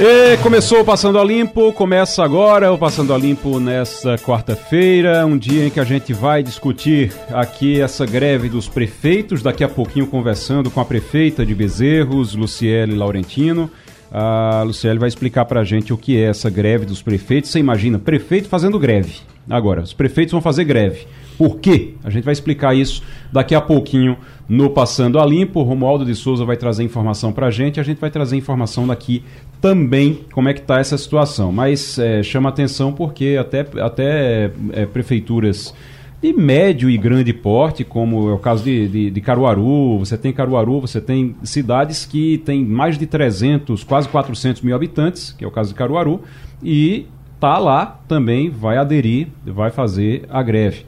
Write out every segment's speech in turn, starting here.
E começou o Passando a Limpo, começa agora o Passando a Limpo nesta quarta-feira, um dia em que a gente vai discutir aqui essa greve dos prefeitos, daqui a pouquinho conversando com a prefeita de Bezerros, Luciele Laurentino. A Luciele vai explicar pra gente o que é essa greve dos prefeitos. Você imagina, prefeito fazendo greve. Agora, os prefeitos vão fazer greve. Por quê? A gente vai explicar isso daqui a pouquinho no Passando a Limpo. O Romualdo de Souza vai trazer informação para a gente. A gente vai trazer informação daqui também como é que está essa situação. Mas é, chama atenção porque até, até é, prefeituras de médio e grande porte, como é o caso de, de, de, Caruaru, você tem Caruaru, você tem cidades que tem mais de 300, quase 400 mil habitantes, que é o caso de Caruaru, e tá lá também, vai aderir, vai fazer a greve.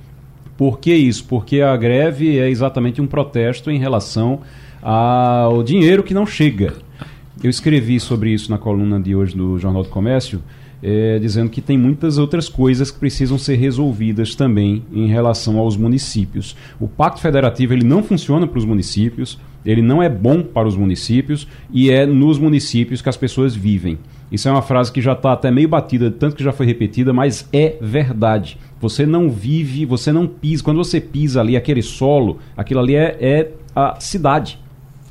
Por que isso? Porque a greve é exatamente um protesto em relação ao dinheiro que não chega. Eu escrevi sobre isso na coluna de hoje do Jornal do Comércio, é, dizendo que tem muitas outras coisas que precisam ser resolvidas também em relação aos municípios. O Pacto Federativo ele não funciona para os municípios, ele não é bom para os municípios e é nos municípios que as pessoas vivem. Isso é uma frase que já está até meio batida, tanto que já foi repetida, mas é verdade. Você não vive, você não pisa. Quando você pisa ali aquele solo, aquilo ali é, é a cidade.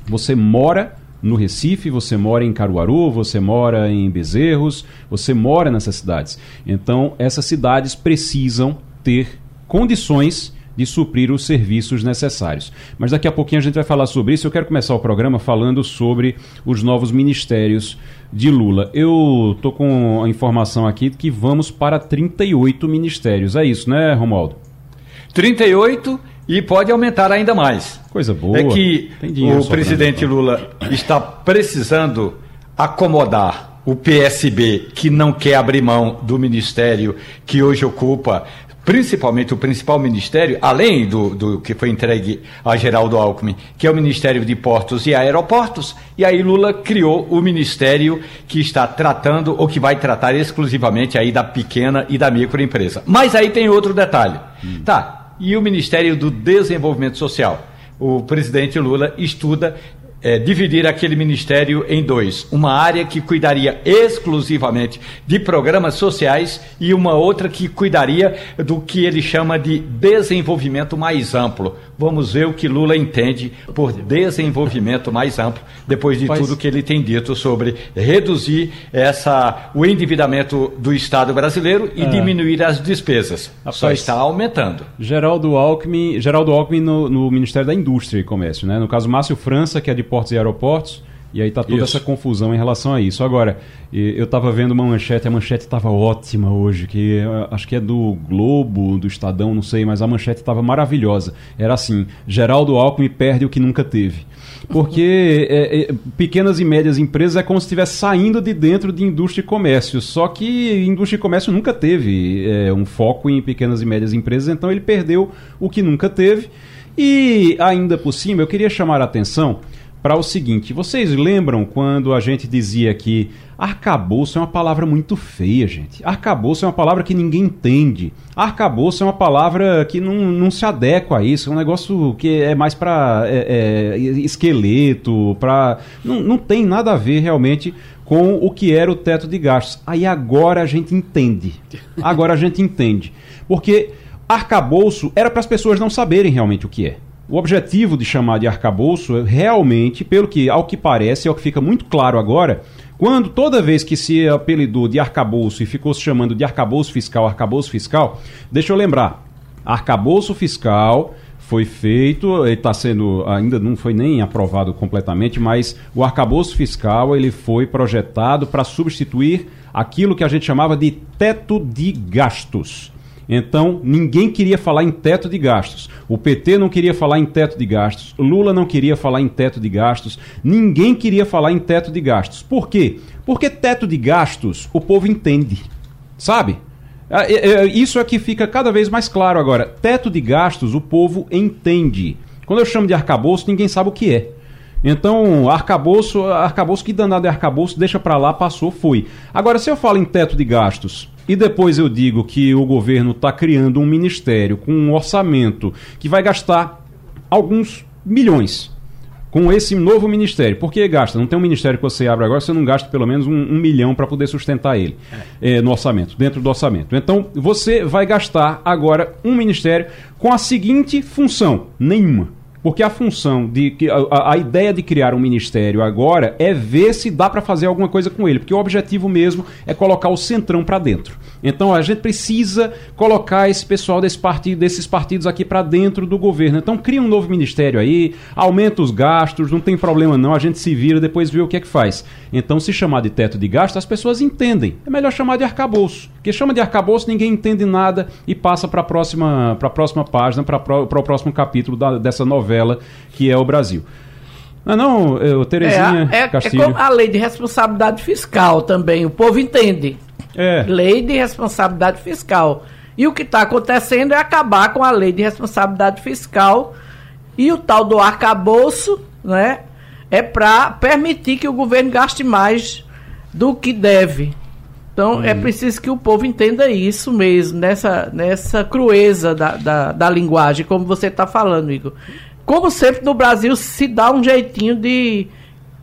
Você mora no Recife, você mora em Caruaru, você mora em Bezerros, você mora nessas cidades. Então, essas cidades precisam ter condições de suprir os serviços necessários. Mas daqui a pouquinho a gente vai falar sobre isso. Eu quero começar o programa falando sobre os novos ministérios de Lula. Eu tô com a informação aqui que vamos para 38 ministérios. É isso, né, Romualdo? 38 e pode aumentar ainda mais. Coisa boa. É que o presidente Lula está precisando acomodar o PSB, que não quer abrir mão do ministério que hoje ocupa, principalmente o principal ministério, além do, do que foi entregue a Geraldo Alckmin, que é o Ministério de Portos e Aeroportos, e aí Lula criou o ministério que está tratando, ou que vai tratar exclusivamente aí da pequena e da microempresa. Mas aí tem outro detalhe. Hum. Tá, e o Ministério do Desenvolvimento Social. O presidente Lula estuda é, dividir aquele ministério em dois. Uma área que cuidaria exclusivamente de programas sociais e uma outra que cuidaria do que ele chama de desenvolvimento mais amplo. Vamos ver o que Lula entende por desenvolvimento mais amplo, depois de tudo que ele tem dito sobre reduzir essa, o endividamento do Estado brasileiro e é. diminuir as despesas. Rapaz, Só está aumentando. Geraldo Alckmin, Geraldo Alckmin no, no Ministério da Indústria e Comércio, né? No caso, Márcio França, que é de portos e aeroportos. E aí está toda isso. essa confusão em relação a isso. Agora, eu estava vendo uma manchete, a manchete estava ótima hoje, que acho que é do Globo, do Estadão, não sei, mas a manchete estava maravilhosa. Era assim: Geraldo Alckmin perde o que nunca teve. Porque é, é, pequenas e médias empresas é como se estivesse saindo de dentro de indústria e comércio. Só que indústria e comércio nunca teve é, um foco em pequenas e médias empresas, então ele perdeu o que nunca teve. E ainda por cima, eu queria chamar a atenção para o seguinte: vocês lembram quando a gente dizia que arcabouço é uma palavra muito feia, gente? Arcabouço é uma palavra que ninguém entende. Arcabouço é uma palavra que não, não se adequa a isso. É um negócio que é mais para é, é, esqueleto, para não, não tem nada a ver realmente com o que era o teto de gastos. Aí agora a gente entende. Agora a gente entende. Porque arcabouço era para as pessoas não saberem realmente o que é. O objetivo de chamar de arcabouço é realmente, pelo que ao que parece, é o que fica muito claro agora, quando toda vez que se apelidou de arcabouço e ficou se chamando de arcabouço fiscal, arcabouço fiscal, deixa eu lembrar, arcabouço fiscal foi feito, está sendo, ainda não foi nem aprovado completamente, mas o arcabouço fiscal ele foi projetado para substituir aquilo que a gente chamava de teto de gastos. Então, ninguém queria falar em teto de gastos. O PT não queria falar em teto de gastos. Lula não queria falar em teto de gastos. Ninguém queria falar em teto de gastos. Por quê? Porque teto de gastos o povo entende. Sabe? É, é, isso é que fica cada vez mais claro agora. Teto de gastos o povo entende. Quando eu chamo de arcabouço, ninguém sabe o que é. Então, arcabouço, arcabouço, que danado é arcabouço, deixa para lá, passou, foi. Agora, se eu falo em teto de gastos e depois eu digo que o governo está criando um ministério com um orçamento que vai gastar alguns milhões com esse novo ministério. Por que gasta? Não tem um ministério que você abre agora, você não gasta pelo menos um, um milhão para poder sustentar ele é. É, no orçamento, dentro do orçamento. Então, você vai gastar agora um ministério com a seguinte função: nenhuma porque a função de a, a ideia de criar um ministério agora é ver se dá para fazer alguma coisa com ele, porque o objetivo mesmo é colocar o centrão para dentro. Então a gente precisa colocar esse pessoal desse partido, desses partidos aqui para dentro do governo. Então cria um novo ministério aí, aumenta os gastos, não tem problema não, a gente se vira depois vê o que é que faz. Então se chamar de teto de gastos, as pessoas entendem. É melhor chamar de arcabouço, porque chama de arcabouço ninguém entende nada e passa para a próxima para a próxima página, para o próximo capítulo da, dessa novela novela que é o Brasil. Não, não, eu, Terezinha é, é, Castilho. É como a lei de responsabilidade fiscal também, o povo entende. É. Lei de responsabilidade fiscal. E o que está acontecendo é acabar com a lei de responsabilidade fiscal e o tal do arcabouço, né? É para permitir que o governo gaste mais do que deve. Então hum. é preciso que o povo entenda isso mesmo, nessa, nessa crueza da, da, da linguagem, como você está falando, Igor como sempre no Brasil se dá um jeitinho de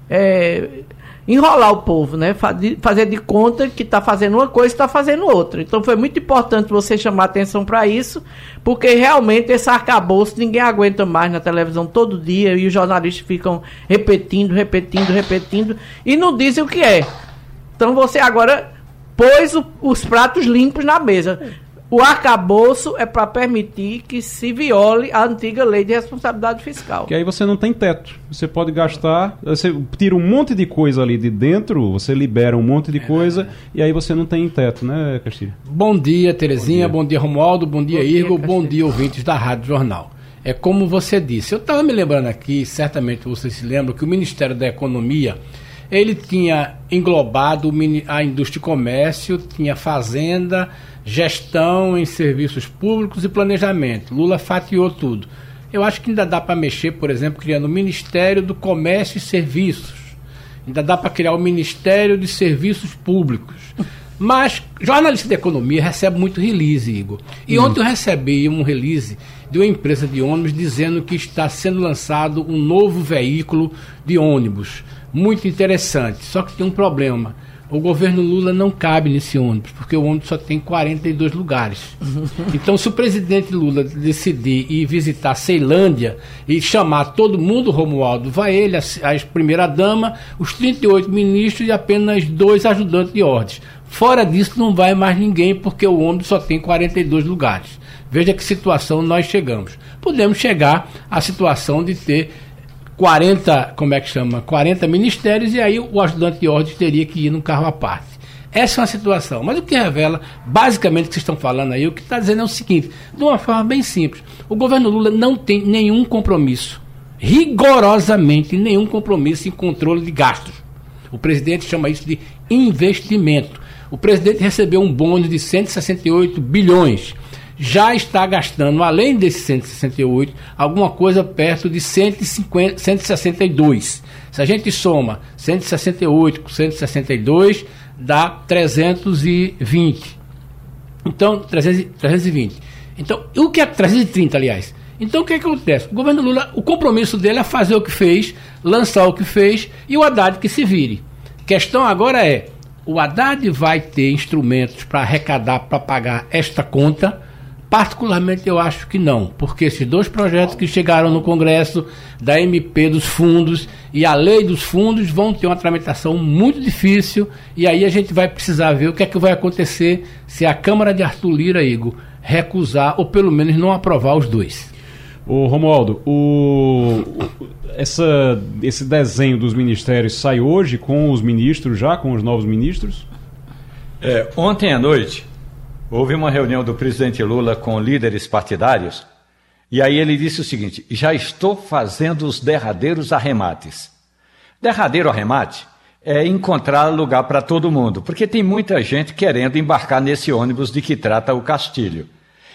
é, enrolar o povo, né? Fazer de conta que está fazendo uma coisa e está fazendo outra. Então foi muito importante você chamar atenção para isso, porque realmente esse arcabouço ninguém aguenta mais na televisão todo dia e os jornalistas ficam repetindo, repetindo, repetindo e não dizem o que é. Então você agora pôs o, os pratos limpos na mesa. O arcabouço é para permitir que se viole a antiga lei de responsabilidade fiscal. Que aí você não tem teto. Você pode gastar, você tira um monte de coisa ali de dentro, você libera um monte de coisa é. e aí você não tem teto, né, Castilho? Bom dia, Terezinha. Bom dia, bom dia Romualdo. Bom dia, bom Irgo. Bom dia, ouvintes da Rádio Jornal. É como você disse. Eu estava me lembrando aqui, certamente vocês se lembram, que o Ministério da Economia ele tinha englobado a indústria e comércio, tinha fazenda, gestão em serviços públicos e planejamento. Lula fatiou tudo. Eu acho que ainda dá para mexer, por exemplo, criando o Ministério do Comércio e Serviços. Ainda dá para criar o Ministério de Serviços Públicos. Mas jornalista de economia recebe muito release, Igor. E hum. ontem eu recebi um release de uma empresa de ônibus dizendo que está sendo lançado um novo veículo de ônibus. Muito interessante. Só que tem um problema o governo Lula não cabe nesse ônibus, porque o ônibus só tem 42 lugares. Então, se o presidente Lula decidir ir visitar Ceilândia e chamar todo mundo, Romualdo, vai ele, a, a primeira-dama, os 38 ministros e apenas dois ajudantes de ordens. Fora disso, não vai mais ninguém, porque o ônibus só tem 42 lugares. Veja que situação nós chegamos. Podemos chegar à situação de ter 40, como é que chama? 40 ministérios e aí o ajudante de ordem teria que ir num carro à parte. Essa é uma situação. Mas o que revela, basicamente, o que vocês estão falando aí, o que está dizendo é o seguinte, de uma forma bem simples. O governo Lula não tem nenhum compromisso, rigorosamente nenhum compromisso em controle de gastos. O presidente chama isso de investimento. O presidente recebeu um bônus de 168 bilhões já está gastando, além desses 168, alguma coisa perto de 150, 162. Se a gente soma 168 com 162, dá 320. Então, 320. Então, o que é 330, aliás? Então, o que, é que acontece? O governo Lula, o compromisso dele é fazer o que fez, lançar o que fez e o Haddad que se vire. Questão agora é: o Haddad vai ter instrumentos para arrecadar, para pagar esta conta Particularmente eu acho que não, porque esses dois projetos que chegaram no Congresso, da MP dos fundos e a lei dos fundos, vão ter uma tramitação muito difícil e aí a gente vai precisar ver o que é que vai acontecer se a Câmara de Arthur Lira, Igor, recusar ou pelo menos não aprovar os dois. Ô Romualdo, o, essa, esse desenho dos ministérios sai hoje com os ministros já, com os novos ministros? É, ontem à noite Houve uma reunião do presidente Lula com líderes partidários e aí ele disse o seguinte: já estou fazendo os derradeiros arremates. Derradeiro arremate é encontrar lugar para todo mundo, porque tem muita gente querendo embarcar nesse ônibus de que trata o Castilho.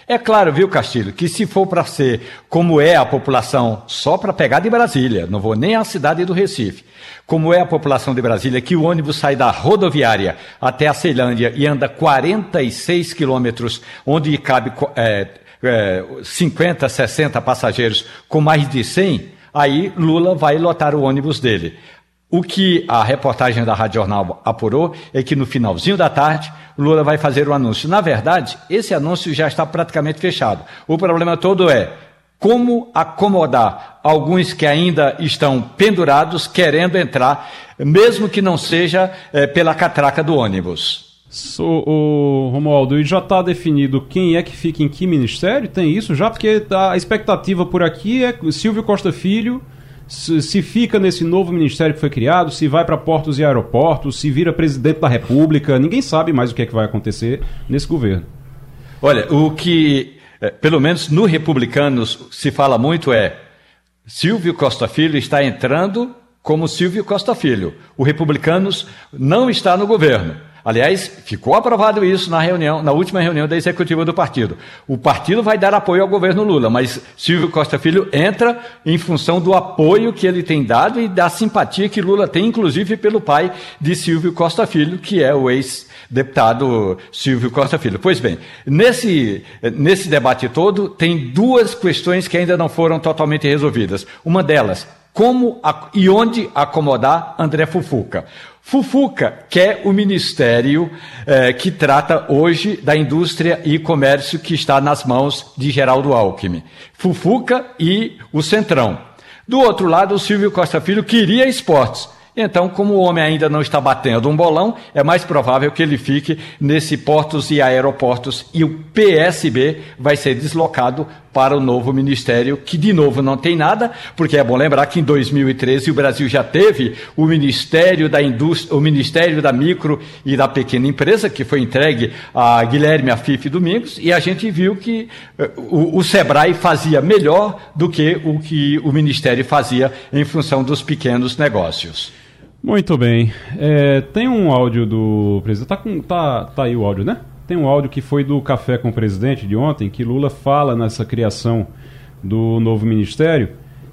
É claro, viu, Castilho, que se for para ser como é a população, só para pegar de Brasília, não vou nem à cidade do Recife, como é a população de Brasília, que o ônibus sai da rodoviária até a Ceilândia e anda 46 quilômetros, onde cabe é, é, 50, 60 passageiros com mais de 100, aí Lula vai lotar o ônibus dele. O que a reportagem da Rádio Jornal apurou é que no finalzinho da tarde, Lula vai fazer o anúncio. Na verdade, esse anúncio já está praticamente fechado. O problema todo é como acomodar alguns que ainda estão pendurados, querendo entrar, mesmo que não seja é, pela catraca do ônibus. So, o Romualdo, e já está definido quem é que fica em que ministério? Tem isso já? Porque a expectativa por aqui é Silvio Costa Filho se, fica nesse novo ministério que foi criado, se vai para portos e aeroportos, se vira presidente da República, ninguém sabe mais o que é que vai acontecer nesse governo. Olha, o que, é, pelo menos no Republicanos, se fala muito é Silvio Costa Filho está entrando como Silvio Costa Filho. O Republicanos não está no governo. Aliás, ficou aprovado isso na reunião, na última reunião da executiva do partido. O partido vai dar apoio ao governo Lula, mas Silvio Costa Filho entra em função do apoio que ele tem dado e da simpatia que Lula tem, inclusive pelo pai de Silvio Costa Filho, que é o ex-deputado Silvio Costa Filho. Pois bem, nesse, nesse debate todo, tem duas questões que ainda não foram totalmente resolvidas. Uma delas, como e onde acomodar André Fufuca. Fufuca quer o ministério eh, que trata hoje da indústria e comércio que está nas mãos de Geraldo Alckmin. Fufuca e o Centrão. Do outro lado, o Silvio Costa Filho queria esportes. Então, como o homem ainda não está batendo um bolão, é mais provável que ele fique nesse portos e aeroportos e o PSB vai ser deslocado para o novo ministério, que de novo não tem nada, porque é bom lembrar que em 2013 o Brasil já teve o Ministério da Indústria, o Ministério da Micro e da Pequena Empresa, que foi entregue a Guilherme Afif Domingos, e a gente viu que uh, o, o Sebrae fazia melhor do que o que o Ministério fazia em função dos pequenos negócios. Muito bem. É, tem um áudio do presidente. Tá, com, tá, tá aí o áudio, né? Tem um áudio que foi do Café com o Presidente de ontem, que Lula fala nessa criação do novo ministério.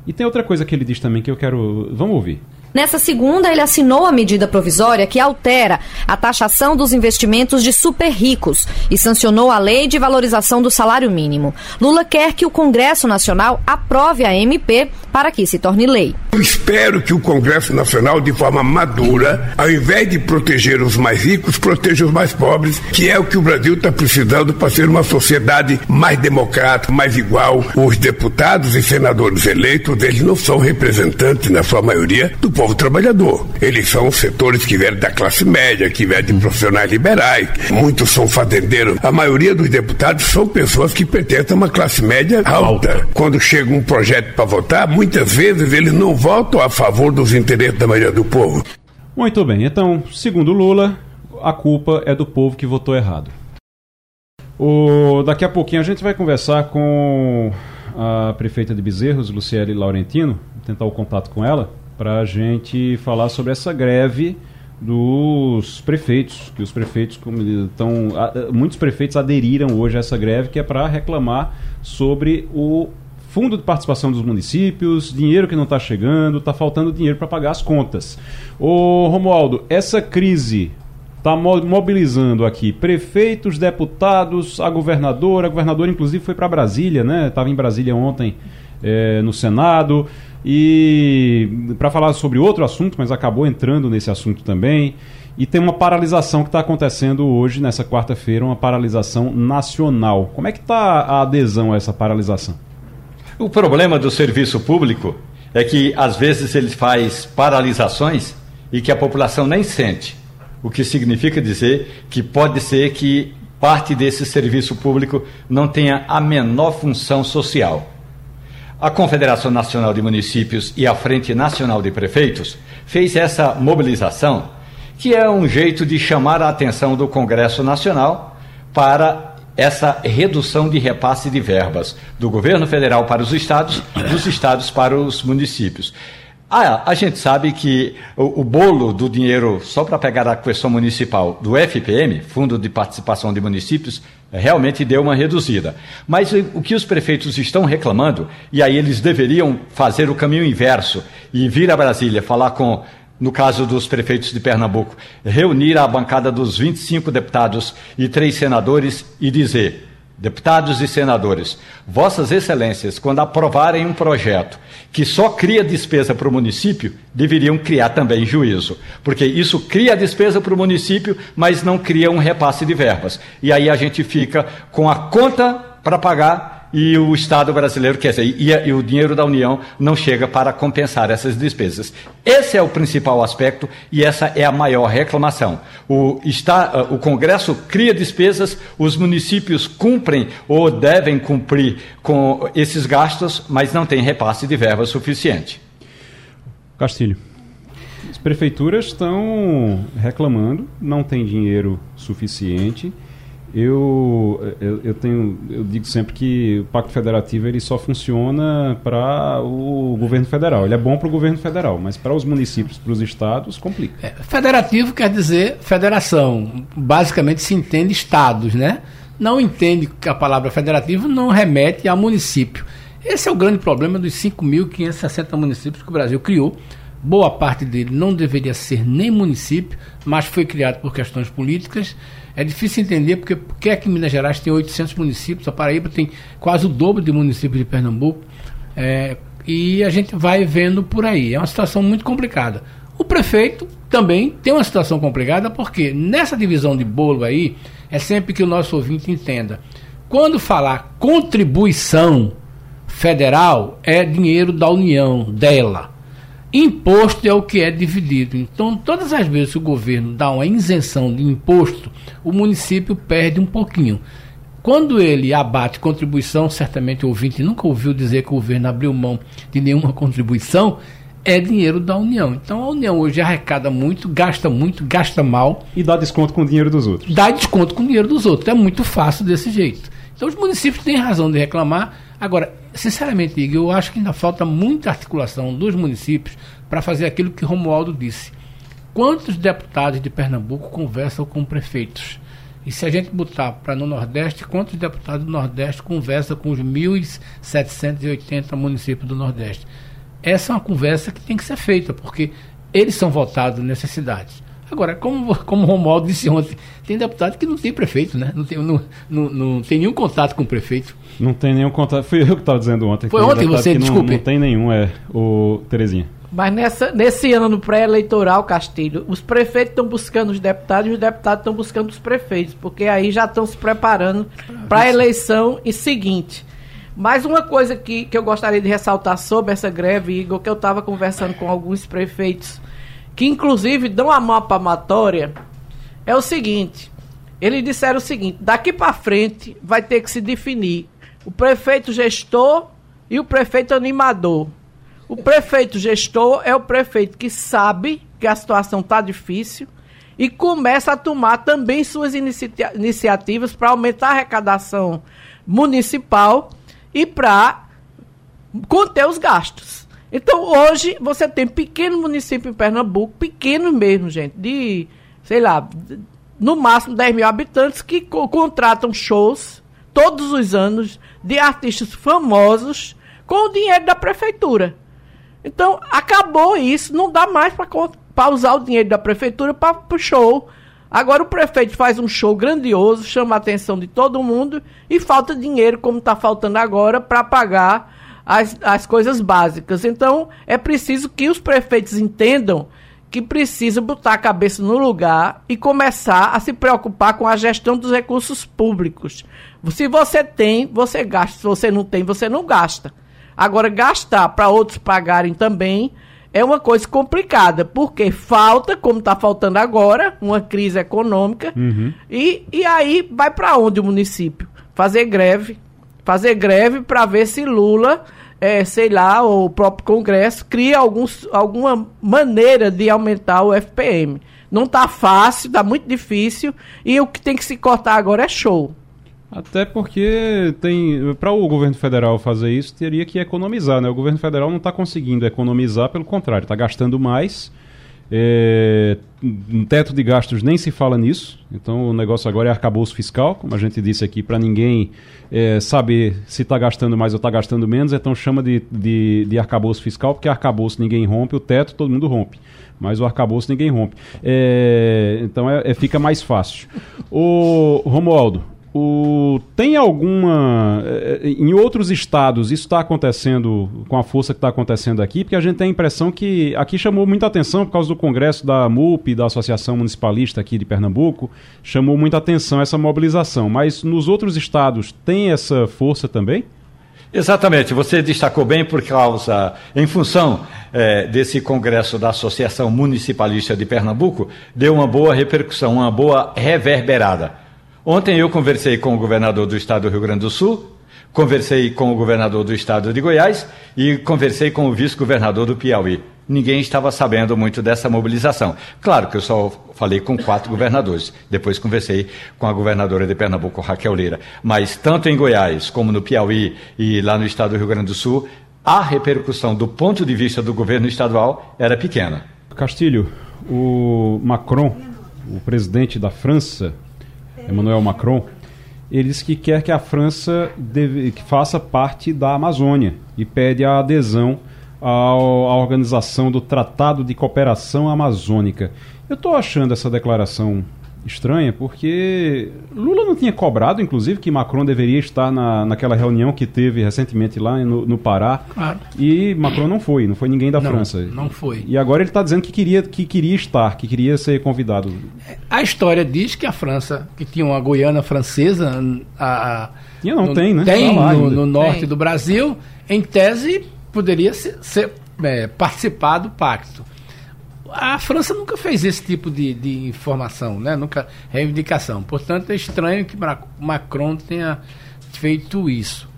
E tem outra coisa que ele diz também que eu quero. Vamos ouvir. Nessa segunda, ele assinou a medida provisória que altera a taxação dos investimentos de super ricos e sancionou a lei de valorização do salário mínimo. Lula quer que o Congresso Nacional aprove a MP para que se torne lei. Eu espero que o Congresso Nacional, de forma madura, ao invés de proteger os mais ricos, proteja os mais pobres, que é o que o Brasil está precisando para ser uma sociedade mais democrática, mais igual. Os deputados e senadores eleitos, eles não são representantes, na sua maioria, do povo trabalhador. Eles são setores que vieram da classe média, que vieram de profissionais liberais. Muitos são fazendeiros. A maioria dos deputados são pessoas que pertencem a uma classe média alta. Quando chega um projeto para votar, muitas vezes eles não votam a favor dos interesses da maioria do povo. Muito bem, então, segundo Lula, a culpa é do povo que votou errado. O, daqui a pouquinho a gente vai conversar com a prefeita de Bezerros, Luciele Laurentino, tentar o contato com ela, para a gente falar sobre essa greve dos prefeitos, que os prefeitos estão, muitos prefeitos aderiram hoje a essa greve que é para reclamar sobre o fundo de participação dos municípios, dinheiro que não está chegando, está faltando dinheiro para pagar as contas. Ô Romualdo, essa crise está mobilizando aqui prefeitos, deputados, a governadora, a governadora inclusive foi para Brasília, né? Estava em Brasília ontem é, no Senado. E para falar sobre outro assunto, mas acabou entrando nesse assunto também. E tem uma paralisação que está acontecendo hoje, nessa quarta-feira, uma paralisação nacional. Como é que está a adesão a essa paralisação? O problema do serviço público é que às vezes ele faz paralisações e que a população nem sente. O que significa dizer que pode ser que parte desse serviço público não tenha a menor função social. A Confederação Nacional de Municípios e a Frente Nacional de Prefeitos fez essa mobilização, que é um jeito de chamar a atenção do Congresso Nacional para essa redução de repasse de verbas do governo federal para os estados, dos estados para os municípios. Ah, a gente sabe que o, o bolo do dinheiro, só para pegar a questão municipal do FPM, Fundo de Participação de Municípios, realmente deu uma reduzida. Mas o que os prefeitos estão reclamando, e aí eles deveriam fazer o caminho inverso e vir a Brasília falar com no caso dos prefeitos de Pernambuco, reunir a bancada dos 25 deputados e três senadores e dizer: deputados e senadores, Vossas Excelências, quando aprovarem um projeto que só cria despesa para o município, deveriam criar também juízo, porque isso cria despesa para o município, mas não cria um repasse de verbas. E aí a gente fica com a conta para pagar e o Estado brasileiro, quer dizer, e, e, o dinheiro da União não chega para compensar essas despesas. Esse é o principal aspecto e essa é a maior reclamação. O, está, o Congresso cria despesas, os municípios cumprem ou devem cumprir com esses gastos, mas não tem repasse de verba suficiente. Castilho. As prefeituras estão reclamando, não tem dinheiro suficiente eu, eu, eu, tenho, eu digo sempre que o Pacto Federativo ele só funciona para o governo federal. Ele é bom para o governo federal, mas para os municípios, para os estados, complica. É, federativo quer dizer federação. Basicamente se entende estados, né? Não entende que a palavra federativo não remete a município. Esse é o grande problema dos 5.560 municípios que o Brasil criou. Boa parte dele não deveria ser nem município, mas foi criado por questões políticas é difícil entender porque, porque é que Minas Gerais tem 800 municípios, a Paraíba tem quase o dobro de municípios de Pernambuco. É, e a gente vai vendo por aí. É uma situação muito complicada. O prefeito também tem uma situação complicada porque nessa divisão de bolo aí é sempre que o nosso ouvinte entenda. Quando falar contribuição federal, é dinheiro da União, dela. Imposto é o que é dividido. Então, todas as vezes que o governo dá uma isenção de imposto, o município perde um pouquinho. Quando ele abate contribuição, certamente o ouvinte nunca ouviu dizer que o governo abriu mão de nenhuma contribuição, é dinheiro da União. Então a União hoje arrecada muito, gasta muito, gasta mal. E dá desconto com o dinheiro dos outros. Dá desconto com o dinheiro dos outros. É muito fácil desse jeito. Então os municípios têm razão de reclamar. Agora, sinceramente, Igor, eu acho que ainda falta muita articulação dos municípios para fazer aquilo que Romualdo disse. Quantos deputados de Pernambuco conversam com prefeitos? E se a gente botar para no Nordeste, quantos deputados do Nordeste conversam com os 1.780 municípios do Nordeste? Essa é uma conversa que tem que ser feita, porque eles são votados nessas cidades. Agora, como, como o Romualdo disse ontem, tem deputado que não tem prefeito, né? Não tem, não, não, não tem nenhum contato com o prefeito. Não tem nenhum contato. Fui eu que estava dizendo ontem. Foi ontem você, desculpe. Não, não, tem nenhum, é o Terezinha. Mas nessa, nesse ano pré-eleitoral, Castilho, os prefeitos estão buscando os deputados e os deputados estão buscando os prefeitos, porque aí já estão se preparando para a eleição e seguinte. Mais uma coisa que, que eu gostaria de ressaltar sobre essa greve, Igor, que eu estava conversando com alguns prefeitos que inclusive dão a mão palmatória, é o seguinte. Eles disseram o seguinte: daqui para frente vai ter que se definir o prefeito gestor e o prefeito animador. O prefeito gestor é o prefeito que sabe que a situação está difícil e começa a tomar também suas inicia iniciativas para aumentar a arrecadação municipal e para conter os gastos. Então, hoje, você tem pequeno município em Pernambuco, pequeno mesmo, gente, de, sei lá, no máximo 10 mil habitantes, que co contratam shows todos os anos de artistas famosos com o dinheiro da prefeitura. Então, acabou isso, não dá mais para usar o dinheiro da prefeitura para o show. Agora o prefeito faz um show grandioso, chama a atenção de todo mundo e falta dinheiro, como está faltando agora, para pagar as, as coisas básicas. Então, é preciso que os prefeitos entendam que precisa botar a cabeça no lugar e começar a se preocupar com a gestão dos recursos públicos. Se você tem, você gasta. Se você não tem, você não gasta. Agora, gastar para outros pagarem também é uma coisa complicada, porque falta, como está faltando agora, uma crise econômica, uhum. e, e aí vai para onde o município? Fazer greve. Fazer greve para ver se Lula é, sei lá, o próprio Congresso cria alguns, alguma maneira de aumentar o FPM. Não está fácil, está muito difícil, e o que tem que se cortar agora é show. Até porque tem para o governo federal fazer isso teria que economizar, né? O governo federal não está conseguindo economizar, pelo contrário, está gastando mais. É, um teto de gastos nem se fala nisso, então o negócio agora é arcabouço fiscal, como a gente disse aqui, para ninguém é, saber se está gastando mais ou está gastando menos, então chama de, de, de arcabouço fiscal, porque arcabouço ninguém rompe, o teto todo mundo rompe mas o arcabouço ninguém rompe. É, então é, é, fica mais fácil. O Romualdo, o, tem alguma. É, em outros estados isso está acontecendo com a força que está acontecendo aqui? Porque a gente tem a impressão que aqui chamou muita atenção por causa do congresso da MUP, da Associação Municipalista aqui de Pernambuco, chamou muita atenção essa mobilização. Mas nos outros estados tem essa força também? Exatamente, você destacou bem por causa, em função é, desse congresso da Associação Municipalista de Pernambuco, deu uma boa repercussão, uma boa reverberada. Ontem eu conversei com o governador do estado do Rio Grande do Sul, conversei com o governador do estado de Goiás e conversei com o vice-governador do Piauí ninguém estava sabendo muito dessa mobilização. Claro que eu só falei com quatro governadores, depois conversei com a governadora de Pernambuco, Raquel Leira. Mas tanto em Goiás como no Piauí e lá no estado do Rio Grande do Sul, a repercussão do ponto de vista do governo estadual era pequena. Castilho, o Macron, o presidente da França, Emmanuel Macron, ele que quer que a França deve, que faça parte da Amazônia e pede a adesão à organização do Tratado de Cooperação Amazônica. Eu estou achando essa declaração estranha porque Lula não tinha cobrado, inclusive, que Macron deveria estar na, naquela reunião que teve recentemente lá no, no Pará. Claro. E Macron não foi, não foi ninguém da não, França. Não foi. E agora ele está dizendo que queria, que queria estar, que queria ser convidado. A história diz que a França, que tinha uma Guiana francesa, a, tinha não, no, tem, né? Tem no, no, norte tem. do Brasil, em tese poderia ser, ser é, participar do pacto. A França nunca fez esse tipo de, de informação, né? nunca reivindicação. Portanto, é estranho que Macron tenha feito isso.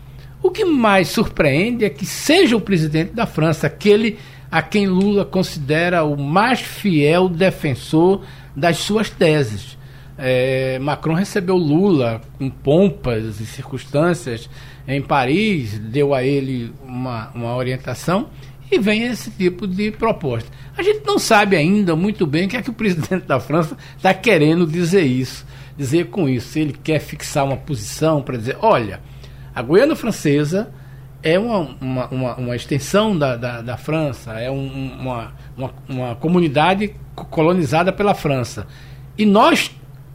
O que mais surpreende é que seja o presidente da França, aquele a quem Lula considera o mais fiel defensor das suas teses. É, Macron recebeu Lula com pompas e circunstâncias em Paris, deu a ele uma, uma orientação e vem esse tipo de proposta. A gente não sabe ainda muito bem o que é que o presidente da França está querendo dizer isso, dizer com isso. Se ele quer fixar uma posição para dizer, olha, a Guiana Francesa é uma, uma, uma, uma extensão da, da, da, França, é um, uma, uma, uma comunidade colonizada pela França. E nós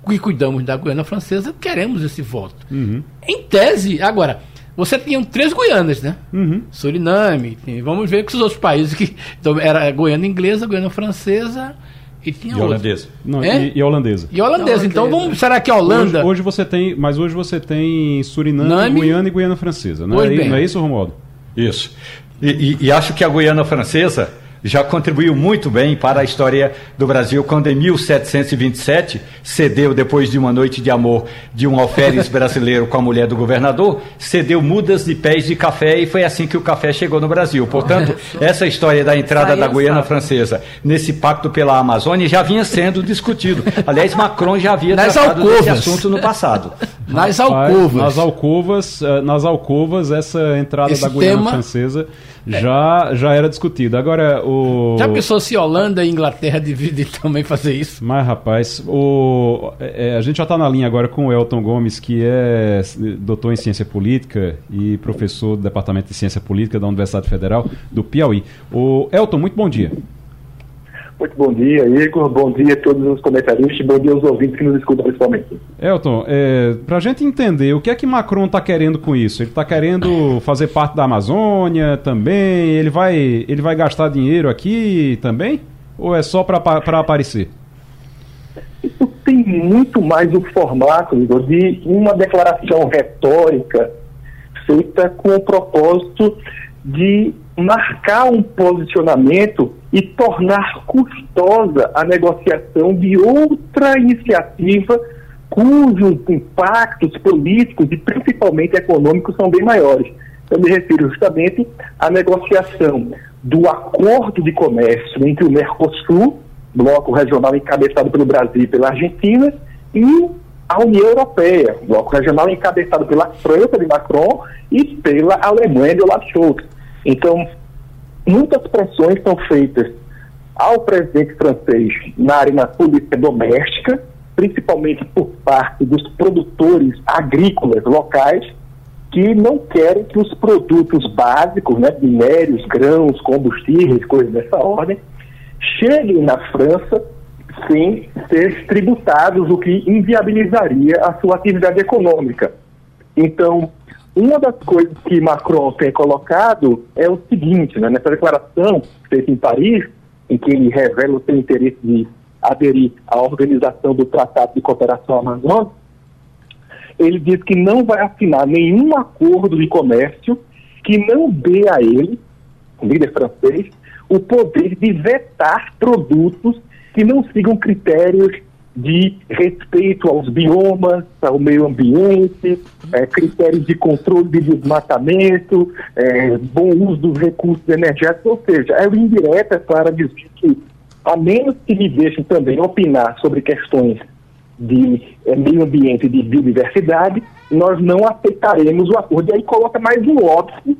que cuidamos da Guiana Francesa queremos esse voto. Uhum. Em tese, agora você tinha três Guianas, né? Uhum. Suriname, tem, vamos ver com os outros países que então, era Guiana inglesa, Guiana francesa e tinha e holandesa. Não, é? e, e, holandesa. E holandesa. Então vamos, será que a Holanda? Hoje, hoje, você tem, mas hoje você tem Suriname, Name, Guiana e Guiana francesa, não, é, não é isso, Romualdo? Isso. E, e, e acho que a Guiana francesa já contribuiu muito bem para a história do Brasil quando em 1727 cedeu depois de uma noite de amor de um alferes brasileiro com a mulher do governador, cedeu mudas de pés de café e foi assim que o café chegou no Brasil. Portanto, essa história da entrada da Guiana Francesa nesse pacto pela Amazônia já vinha sendo discutido. Aliás, Macron já havia nas tratado alcovas. desse assunto no passado. Nas alcovas. Nas alcovas, eh, nas alcovas essa entrada Esse da Guiana tema... Francesa já, já era discutido. Agora, o. Já pensou se Holanda e Inglaterra dividem também fazer isso? Mas, rapaz, o, é, a gente já está na linha agora com o Elton Gomes, que é doutor em ciência política e professor do Departamento de Ciência Política da Universidade Federal do Piauí. O Elton, muito bom dia. Muito bom dia, Igor. Bom dia a todos os comentaristas. Bom dia aos ouvintes que nos escutam principalmente. Elton, é, para a gente entender, o que é que Macron está querendo com isso? Ele está querendo fazer parte da Amazônia também? Ele vai, ele vai gastar dinheiro aqui também? Ou é só para aparecer? Isso tem muito mais o formato, Igor, de uma declaração retórica feita com o propósito de marcar um posicionamento e tornar custosa a negociação de outra iniciativa cujos impactos políticos e principalmente econômicos são bem maiores. Eu me refiro justamente à negociação do acordo de comércio entre o Mercosul, bloco regional encabeçado pelo Brasil e pela Argentina, e a União Europeia, bloco regional encabeçado pela França de Macron e pela Alemanha de Olaf Scholz. Então, muitas pressões são feitas ao presidente francês na área da política doméstica, principalmente por parte dos produtores agrícolas locais, que não querem que os produtos básicos, né, minérios, grãos, combustíveis, coisas dessa ordem, cheguem na França sem ser tributados, o que inviabilizaria a sua atividade econômica. Então, uma das coisas que Macron tem colocado é o seguinte, né, nessa declaração feita em Paris, em que ele revela o seu interesse de aderir à organização do Tratado de Cooperação Amazônica, ele diz que não vai assinar nenhum acordo de comércio que não dê a ele, o líder francês, o poder de vetar produtos que não sigam critérios de respeito aos biomas, ao meio ambiente, é, critérios de controle de desmatamento, é, bom uso dos recursos energéticos, ou seja, é indireta para dizer que, a menos que me deixem também opinar sobre questões de é, meio ambiente e de biodiversidade, nós não aceitaremos o acordo. E aí coloca mais um óbvio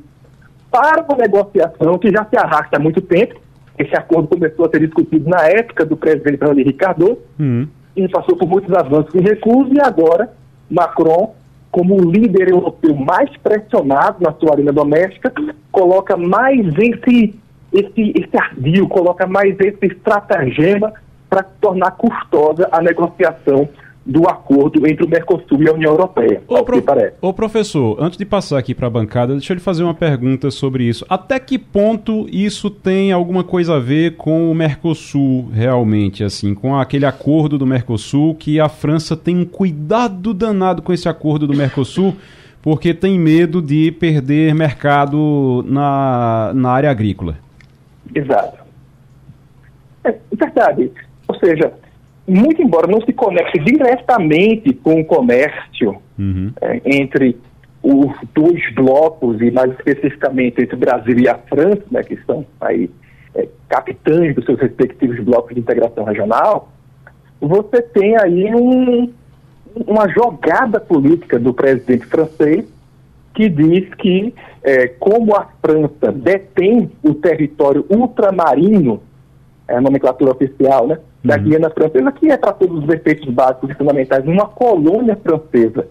para uma negociação que já se arrasta há muito tempo. Esse acordo começou a ser discutido na época do presidente Henrique Cardoso, uhum. E passou por muitos avanços e recusos, e agora Macron, como o líder europeu mais pressionado na sua arena doméstica, coloca mais esse, esse, esse ardil, coloca mais esse estratagema para tornar custosa a negociação do acordo entre o Mercosul e a União Europeia. Ô, pro... Ô professor, antes de passar aqui para a bancada, deixa eu lhe fazer uma pergunta sobre isso. Até que ponto isso tem alguma coisa a ver com o Mercosul realmente, assim, com aquele acordo do Mercosul que a França tem um cuidado danado com esse acordo do Mercosul? Porque tem medo de perder mercado na, na área agrícola. Exato. É verdade. Ou seja, muito embora não se conecte diretamente com o comércio uhum. é, entre os dois blocos, e mais especificamente entre o Brasil e a França, né, que são aí é, capitães dos seus respectivos blocos de integração regional, você tem aí um, uma jogada política do presidente francês que diz que, é, como a França detém o território ultramarino, é a nomenclatura oficial, né, da uhum. Guiana Francesa, que é para todos os efeitos básicos e fundamentais uma colônia francesa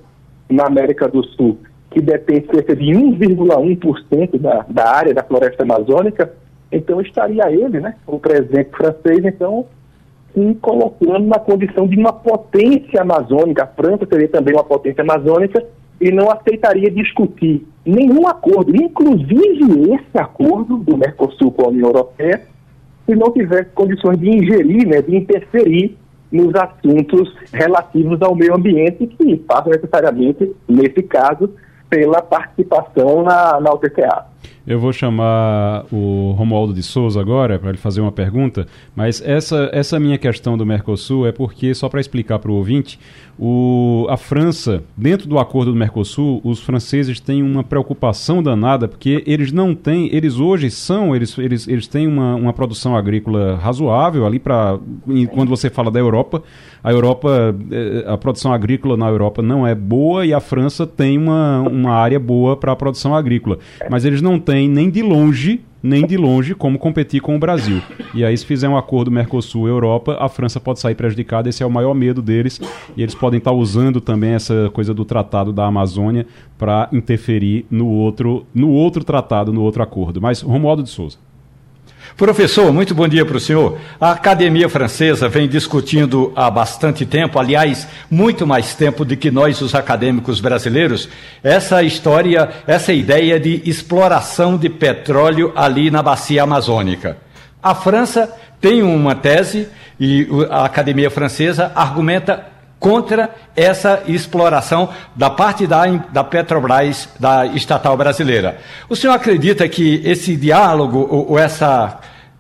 na América do Sul, que detém cerca de 1,1% da, da área da floresta amazônica, então estaria ele, né, o presidente francês, então, se colocando na condição de uma potência amazônica. A França seria também uma potência amazônica e não aceitaria discutir nenhum acordo, inclusive esse acordo do Mercosul com a União Europeia, se não tivesse condições de ingerir, né, de interferir nos assuntos relativos ao meio ambiente, que passam necessariamente, nesse caso, pela participação na, na UTCA. Eu vou chamar o Romualdo de Souza agora para ele fazer uma pergunta, mas essa, essa minha questão do Mercosul é porque, só para explicar para o ouvinte, a França, dentro do acordo do Mercosul, os franceses têm uma preocupação danada, porque eles não têm, eles hoje são, eles, eles, eles têm uma, uma produção agrícola razoável ali para. Quando você fala da Europa, a Europa, eh, a produção agrícola na Europa não é boa e a França tem uma, uma área boa para a produção agrícola. Mas eles não têm nem de longe nem de longe como competir com o Brasil. E aí, se fizer um acordo Mercosul-Europa, a França pode sair prejudicada, esse é o maior medo deles, e eles podem estar usando também essa coisa do Tratado da Amazônia para interferir no outro, no outro tratado, no outro acordo. Mas, Romualdo de Souza. Professor, muito bom dia para o senhor. A Academia Francesa vem discutindo há bastante tempo, aliás, muito mais tempo do que nós, os acadêmicos brasileiros, essa história, essa ideia de exploração de petróleo ali na bacia amazônica. A França tem uma tese e a Academia Francesa argumenta contra essa exploração da parte da, da Petrobras, da estatal brasileira. O senhor acredita que esse diálogo, ou, ou essa,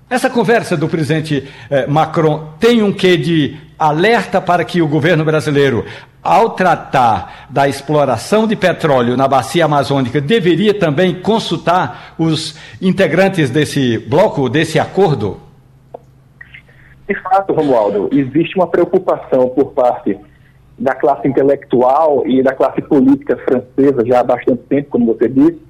essa conversa do presidente eh, Macron tem um quê de alerta para que o governo brasileiro, ao tratar da exploração de petróleo na bacia amazônica, deveria também consultar os integrantes desse bloco, desse acordo? De fato, Romualdo, existe uma preocupação por parte da classe intelectual e da classe política francesa já há bastante tempo, como você disse,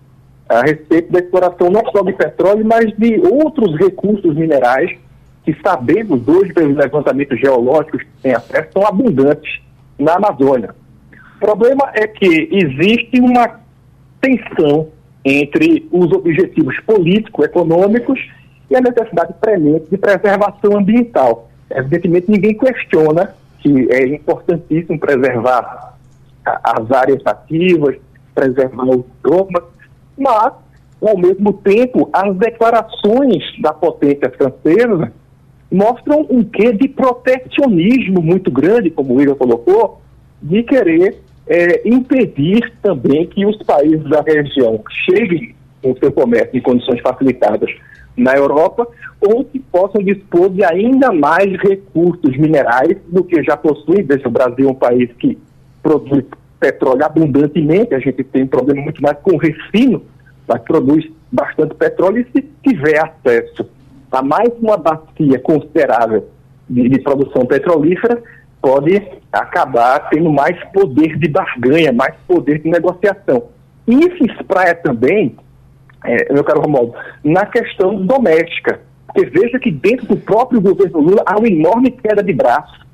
a respeito da exploração não só de petróleo, mas de outros recursos minerais que sabemos hoje pelos levantamentos geológicos que tem acesso são abundantes na Amazônia. O problema é que existe uma tensão entre os objetivos político-econômicos e a necessidade premente de preservação ambiental. Evidentemente, ninguém questiona que é importantíssimo preservar as áreas ativas, preservar os biomas, mas, ao mesmo tempo, as declarações da potência francesa mostram um quê de protecionismo muito grande, como o Igor colocou, de querer é, impedir também que os países da região cheguem com seu comércio em condições facilitadas na Europa ou que possam dispor de ainda mais recursos minerais do que já possuem. Veja, o Brasil é um país que produz petróleo abundantemente, a gente tem um problema muito mais com refino, mas produz bastante petróleo e se tiver acesso a mais uma bacia considerável de, de produção petrolífera, pode acabar tendo mais poder de barganha, mais poder de negociação. E isso espraia também, é, meu caro Romualdo, na questão doméstica. Porque veja que dentro do próprio governo Lula há uma enorme queda de braço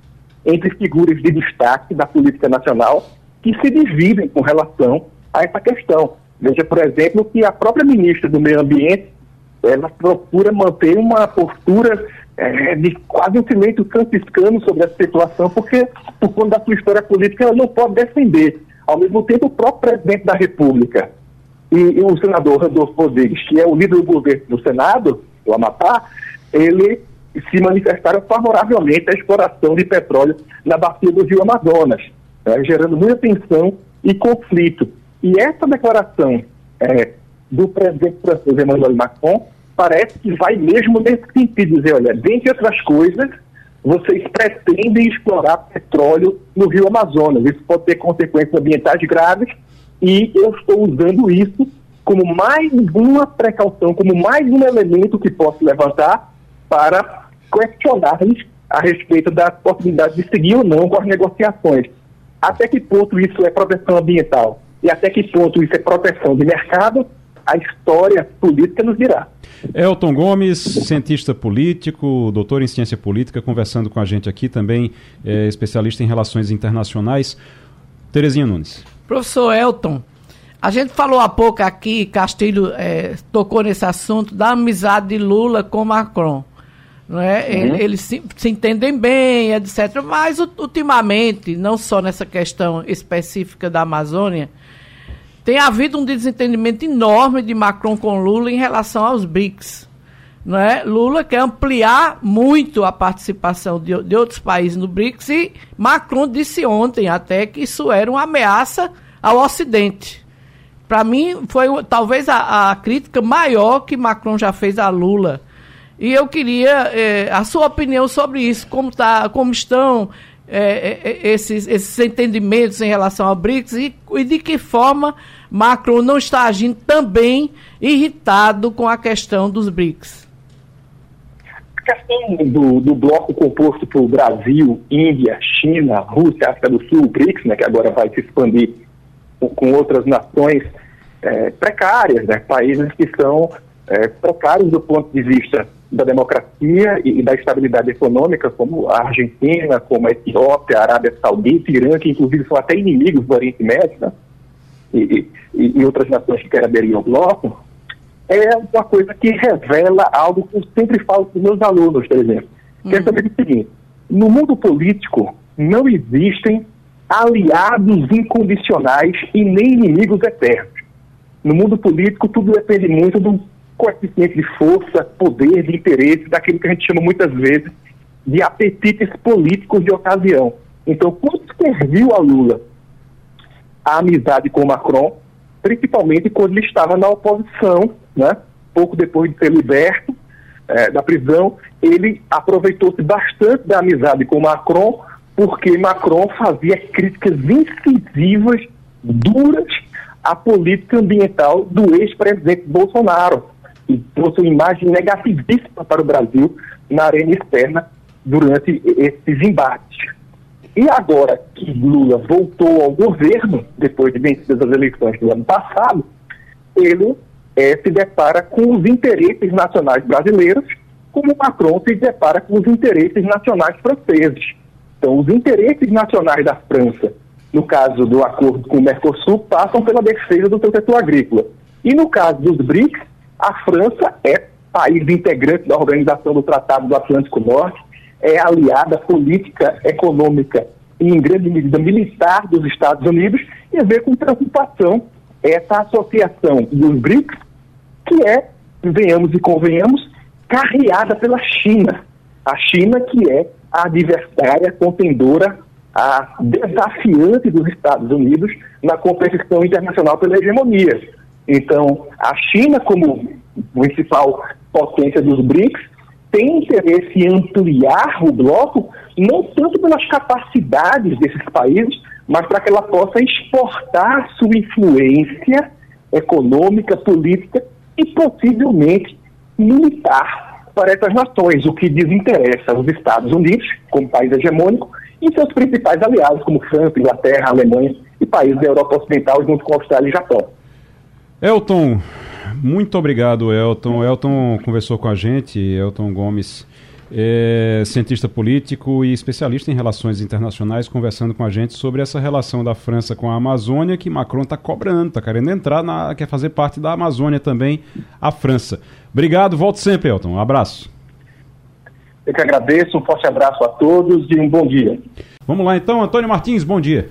entre figuras de destaque da política nacional que se dividem com relação a essa questão. Veja, por exemplo, que a própria ministra do Meio Ambiente ela procura manter uma postura é, de quase um silêncio franciscano sobre essa situação, porque, por conta da sua história política, ela não pode defender. Ao mesmo tempo, o próprio presidente da República e, e o senador Rodolfo Rodrigues, que é o líder do governo do Senado, o Amapá, ele se manifestaram favoravelmente à exploração de petróleo na bacia do Rio Amazonas, né, gerando muita tensão e conflito. E essa declaração é, do presidente francês Emmanuel Macron parece que vai mesmo nesse sentido, dizer, olha, dentre outras coisas, vocês pretendem explorar petróleo no rio Amazonas. Isso pode ter consequências ambientais graves e eu estou usando isso como mais uma precaução, como mais um elemento que posso levantar para questionar-lhes a respeito da possibilidade de seguir ou não com as negociações. Até que ponto isso é proteção ambiental e até que ponto isso é proteção de mercado, a história política nos dirá. Elton Gomes, cientista político, doutor em ciência política, conversando com a gente aqui, também é, especialista em relações internacionais. Terezinha Nunes. Professor Elton, a gente falou há pouco aqui, Castilho é, tocou nesse assunto da amizade de Lula com Macron. Não é? Uhum. Eles se, se, entendem bem, etc. Mas ultimamente, não só nessa questão específica da Amazônia, tem havido um desentendimento enorme de Macron com Lula em relação aos BRICS. Não é? Lula quer ampliar muito a participação de, de outros países no BRICS e Macron disse ontem até que isso era uma ameaça ao Ocidente. Para mim, foi talvez a, a, crítica maior que Macron já fez a Lula. E eu queria eh, a sua opinião sobre isso, como, tá, como estão é, é, esses, esses entendimentos em relação ao BRICS e, e, de que forma Macron não está agindo também irritado com a questão dos BRICS. A questão do, do bloco composto por Brasil, Índia, China, Rússia, África do Sul, BRICS, né, que agora vai se expandir com, outras nações é, precárias, né, países que são é, precários do ponto de vista da democracia e, e, da estabilidade econômica, como a Argentina, como a Etiópia, a Arábia Saudita, Irã, que inclusive são até inimigos do Oriente Médio, né? e, e, e, outras nações que querem aderir ao bloco, é uma coisa que revela algo que eu sempre falo para os meus alunos, por exemplo. Uhum. Que é saber o seguinte, no mundo político não existem aliados incondicionais e nem inimigos eternos. No mundo político, tudo depende muito do coeficiente de força, poder, de interesse, daquilo que a gente chama muitas vezes de apetites políticos de ocasião. Então, quando serviu a Lula a amizade com Macron, principalmente quando ele estava na oposição, né? pouco depois de ser liberto é, da prisão, ele aproveitou-se bastante da amizade com Macron, porque Macron fazia críticas incisivas, duras, à política ambiental do ex-presidente Bolsonaro e trouxe uma imagem negativíssima para o Brasil na arena externa durante esses embates. E agora que Lula voltou ao governo, depois de vencidas as eleições do ano passado, ele é, se depara com os interesses nacionais brasileiros, como Macron se depara com os interesses nacionais franceses. Então, os interesses nacionais da França, no caso do acordo com o Mercosul, passam pela defesa do seu setor agrícola. E no caso dos BRICS, a França é país integrante da Organização do Tratado do Atlântico Norte, é aliada política, econômica e, em grande medida, militar dos Estados Unidos, e vê com preocupação essa associação dos BRICS, que é, venhamos e convenhamos, carreada pela China. A China que é adversária contendora, a desafiante dos Estados Unidos na competição internacional pela hegemonia. Então, a China, como principal potência dos BRICS, tem interesse em ampliar o bloco, não tanto pelas capacidades desses países, mas para que ela possa exportar sua influência econômica, política e possivelmente militar para essas nações, o que desinteressa os Estados Unidos, como país hegemônico, e seus principais aliados, como França, Inglaterra, Alemanha e países da Europa Ocidental, junto com a Austrália e Japão. Elton, muito obrigado, Elton. Elton conversou com a gente, Elton Gomes, é cientista político e especialista em relações internacionais, conversando com a gente sobre essa relação da França com a Amazônia, que Macron está cobrando, está querendo entrar, na, quer fazer parte da Amazônia também, a França. Obrigado, volte sempre, Elton. Um abraço. Eu que agradeço, um forte abraço a todos e um bom dia. Vamos lá então, Antônio Martins, bom dia.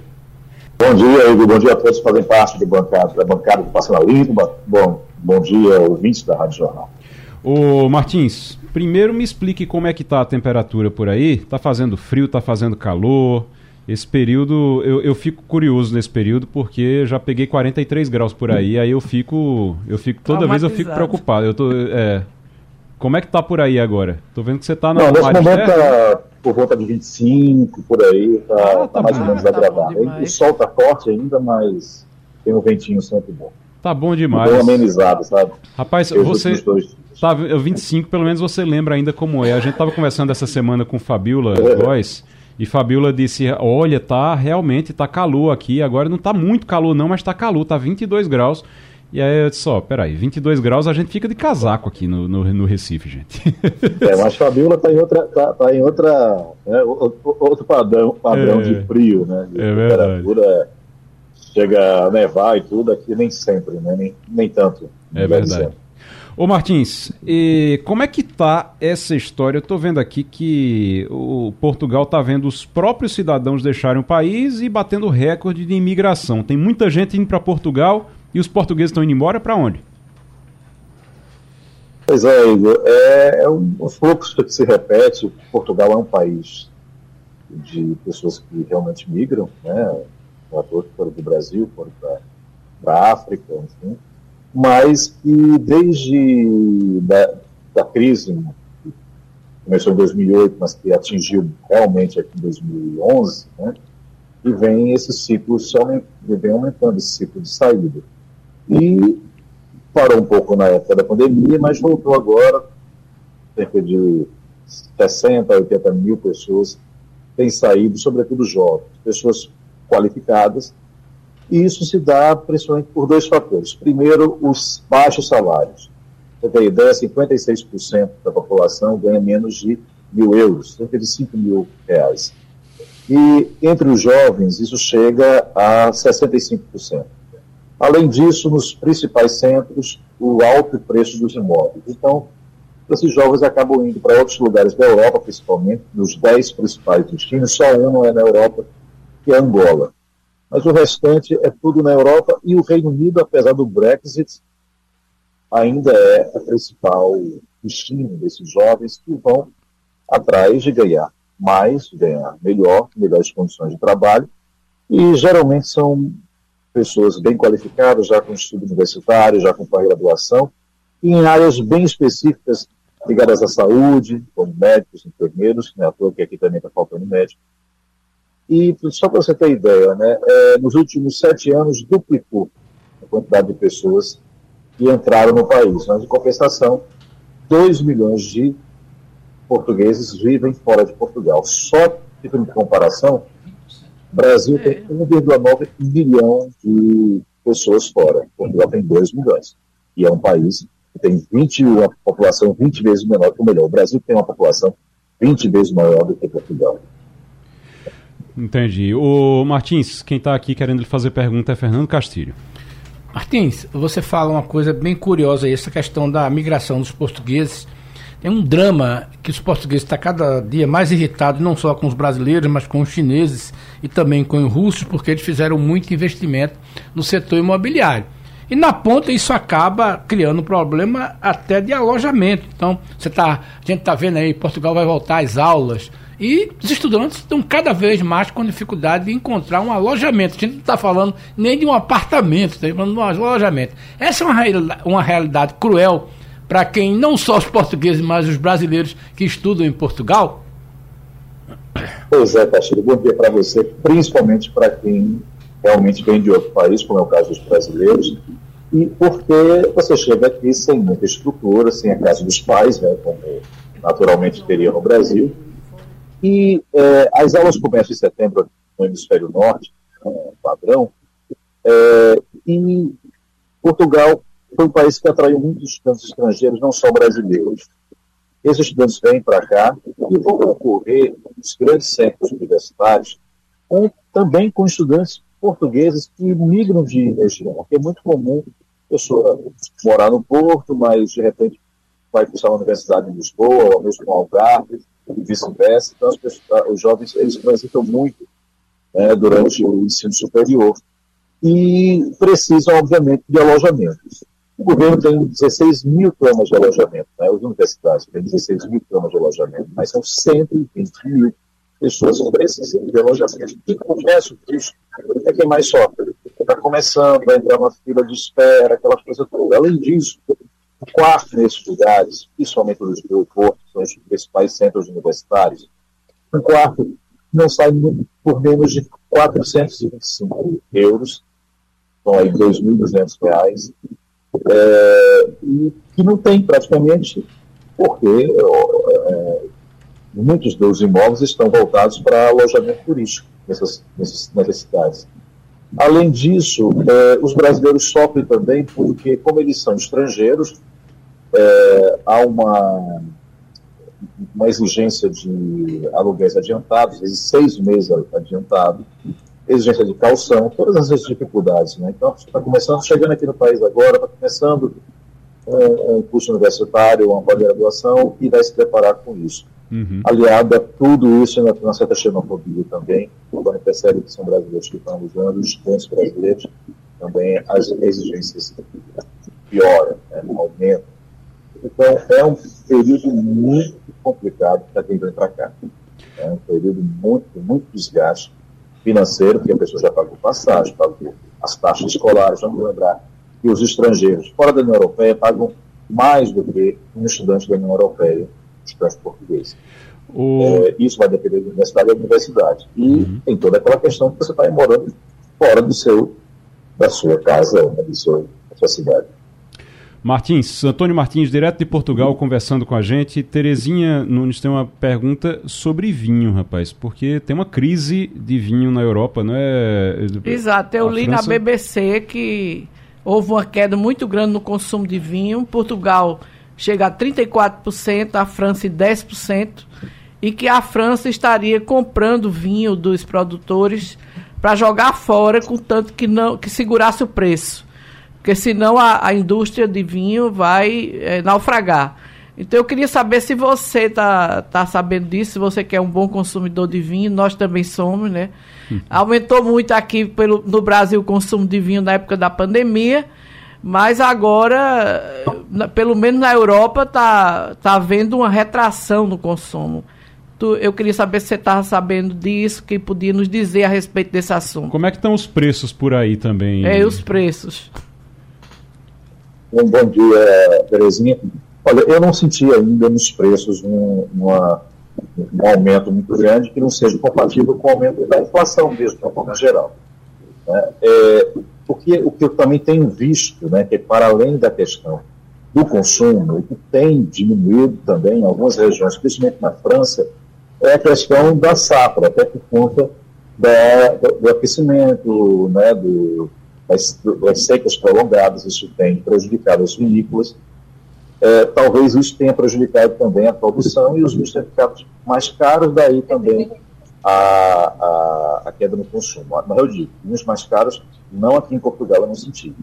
Bom dia, Igor. Bom dia a todos que fazem parte do bancada, da bancada do Passando Limpo. Bom, bom dia, ouvintes da Rádio Jornal. Ô Martins, primeiro me explique como é que tá a temperatura por aí. Tá fazendo frio, tá fazendo calor? Esse período, eu, eu fico curioso nesse período porque já peguei 43 graus por aí, aí eu fico, eu fico toda vez eu fico preocupado. Eu tô, é, como é que tá por aí agora? Tô vendo que você tá na Não, nesse momento tá por volta de 25, por aí, tá, ah, tá, tá mais ou menos tá agradável. O sol tá forte ainda, mas tem um ventinho sempre bom. Tá bom demais. Bem amenizado, sabe? Rapaz, Eu você. Tá, 25, pelo menos você lembra ainda como é. A gente tava conversando essa semana com Fabiola Góes. E Fabiola disse: Olha, tá realmente tá calor aqui. Agora não tá muito calor, não, mas tá calor, tá 22 graus. E aí eu disse, ó, peraí, 22 graus a gente fica de casaco aqui no, no, no Recife, gente. É, mas Fabiola tá em outra, tá, tá em outra, né, outro padrão, padrão é, de frio, né? De é temperatura verdade. chega a nevar e tudo, aqui nem sempre, né? Nem, nem tanto. É verdade. Ô Martins, como é que tá essa história? Eu tô vendo aqui que o Portugal tá vendo os próprios cidadãos deixarem o país e batendo recorde de imigração. Tem muita gente indo para Portugal e os portugueses estão indo embora para onde? Pois é, Igor. É, é um, fluxo que se repete. Portugal é um país de pessoas que realmente migram, né? Que foram do Brasil, para a África, enfim. Mas que desde da, da crise, que começou em 2008, mas que atingiu realmente aqui em 2011, né? E vem esse ciclo, vem aumentando esse ciclo de saída. E parou um pouco na época da pandemia, mas voltou agora, cerca de 60, 80 mil pessoas têm saído, sobretudo jovens, pessoas qualificadas, e isso se dá principalmente por dois fatores. Primeiro, os baixos salários. Você tem ideia, 56% da população ganha menos de mil euros, cerca de 5 mil reais. E entre os jovens, isso chega a 65%. Além disso, nos principais centros, o alto preço dos imóveis. Então, esses jovens acabam indo para outros lugares da Europa, principalmente, nos dez principais destinos, só um é na Europa, que é Angola. Mas o restante é tudo na Europa e o Reino Unido, apesar do Brexit, ainda é a principal destino desses jovens que vão atrás de ganhar mais, ganhar melhor, melhores condições de trabalho, e geralmente são pessoas bem qualificadas, já com estudo universitário, já com pós-graduação, e em áreas bem específicas ligadas à saúde, como médicos, enfermeiros, né, à toa que aqui também está faltando médico. E só para você ter ideia, né, é, nos últimos sete anos duplicou a quantidade de pessoas que entraram no país, mas em compensação, 2 milhões de portugueses vivem fora de Portugal. Só, tipo de comparação, O Brasil tem 1,9 milhão de pessoas fora. Portugal tem 2 milhões. E é um país que tem 20, uma população 20 vezes menor que o melhor. O Brasil tem uma população 20 vezes maior do que Portugal. Entendi. O Martins, quem está aqui querendo lhe fazer pergunta é Fernando Castilho. Martins, você fala uma coisa bem curiosa aí, essa questão da migração dos portugueses. É um drama que os portugueses estão tá cada dia mais irritados, não só com os brasileiros, mas com os chineses e também com os russos, porque eles fizeram muito investimento no setor imobiliário. E na ponta isso acaba criando um problema até de alojamento. Então, você tá, a gente está vendo aí, Portugal vai voltar às aulas, e os estudantes estão cada vez mais com dificuldade de encontrar um alojamento. A gente não está falando nem de um apartamento, está falando de um alojamento. Essa é uma realidade, uma realidade cruel para quem, não só os portugueses, mas os brasileiros que estudam em Portugal? Pois é, Castilho, bom dia para você, principalmente para quem realmente vem de outro país, como é o caso dos brasileiros, e porque você chega aqui sem muita estrutura, sem a casa dos pais, né, como naturalmente teria no Brasil, e é, as aulas começam em setembro no hemisfério norte, é, padrão, é, e Portugal foi um país que atraiu muitos estudantes estrangeiros, não só brasileiros. Esses estudantes vêm para cá e vão ocorrer nos grandes centros universitários, com, também com estudantes portugueses que migram de região, porque é muito comum a pessoa morar no Porto, mas de repente vai cursar uma universidade em Lisboa, ou mesmo no Algarve, e vice-versa. Então, pessoas, os jovens eles transitam muito né, durante o ensino superior e precisam, obviamente, de alojamentos. O governo tem 16 mil camas de alojamento, né, as universidades têm 16 mil camas de alojamento, mas são 120 mil pessoas que precisam de alojamento. E começa isso é quem mais sofre. Está começando, vai entrar uma fila de espera, aquela coisa toda. Além disso, o quarto nesses lugares, principalmente do Porto, são os principais centros universitários, um quarto não sai por menos de 425 euros, são aí 2.200 reais, é, e que não tem praticamente, porque é, muitos dos imóveis estão voltados para alojamento turístico nessas, nessas cidades. Além disso, é, os brasileiros sofrem também porque, como eles são estrangeiros, é, há uma, uma exigência de aluguéis adiantados, seis meses adiantado, exigência de calção, todas essas dificuldades. Né? Então, está começando, chegando aqui no país agora, está começando um, um curso universitário, uma pós-graduação, e vai se preparar com isso. Uhum. Aliado a tudo isso, na, na certa xenofobia também, quando percebe que são brasileiros que estão usando, os estudantes brasileiros, também as exigências pioram, né, aumentam. Então, é um período muito complicado para quem vem para cá. É um período muito, muito desgaste financeiro, porque a pessoa já pagou passagem, pagou as taxas escolares. Vamos lembrar que os estrangeiros fora da União Europeia pagam mais do que um estudante da União Europeia, estudante português. O... É, isso vai depender da universidade da universidade. E uhum. tem toda aquela questão que você está morando fora do seu, da sua casa, né, do seu, da sua cidade. Martins, Antônio Martins, direto de Portugal, conversando com a gente. Terezinha Nunes tem uma pergunta sobre vinho, rapaz, porque tem uma crise de vinho na Europa, não é? Exato, eu a li França... na BBC que houve uma queda muito grande no consumo de vinho. Portugal chega a 34%, a França 10%, e que a França estaria comprando vinho dos produtores para jogar fora, contanto que não que segurasse o preço porque senão a, a indústria de vinho vai é, naufragar. Então eu queria saber se você está tá sabendo disso, se você que é um bom consumidor de vinho, nós também somos, né? Hum. Aumentou muito aqui pelo, no Brasil o consumo de vinho na época da pandemia, mas agora, na, pelo menos na Europa, está tá havendo uma retração no consumo. Tu, eu queria saber se você estava sabendo disso, que podia nos dizer a respeito desse assunto. Como é que estão os preços por aí também? É, os preços. Um bom dia, Terezinha. Olha, eu não senti ainda nos preços um, uma, um aumento muito grande que não seja compatível com o aumento da inflação mesmo, de uma forma geral. Né? É, porque o que eu também tenho visto, né, que para além da questão do consumo, e que tem diminuído também em algumas regiões, principalmente na França, é a questão da safra, até por conta da, do, do, aquecimento, né, do, das, das, secas prolongadas, isso tem prejudicado as vinícolas. É, talvez isso tenha prejudicado também a produção e os vinhos têm ficado mais caros, daí também a, a, a, queda no consumo. Mas eu digo, vinhos mais caros, não aqui em Portugal, eu não senti.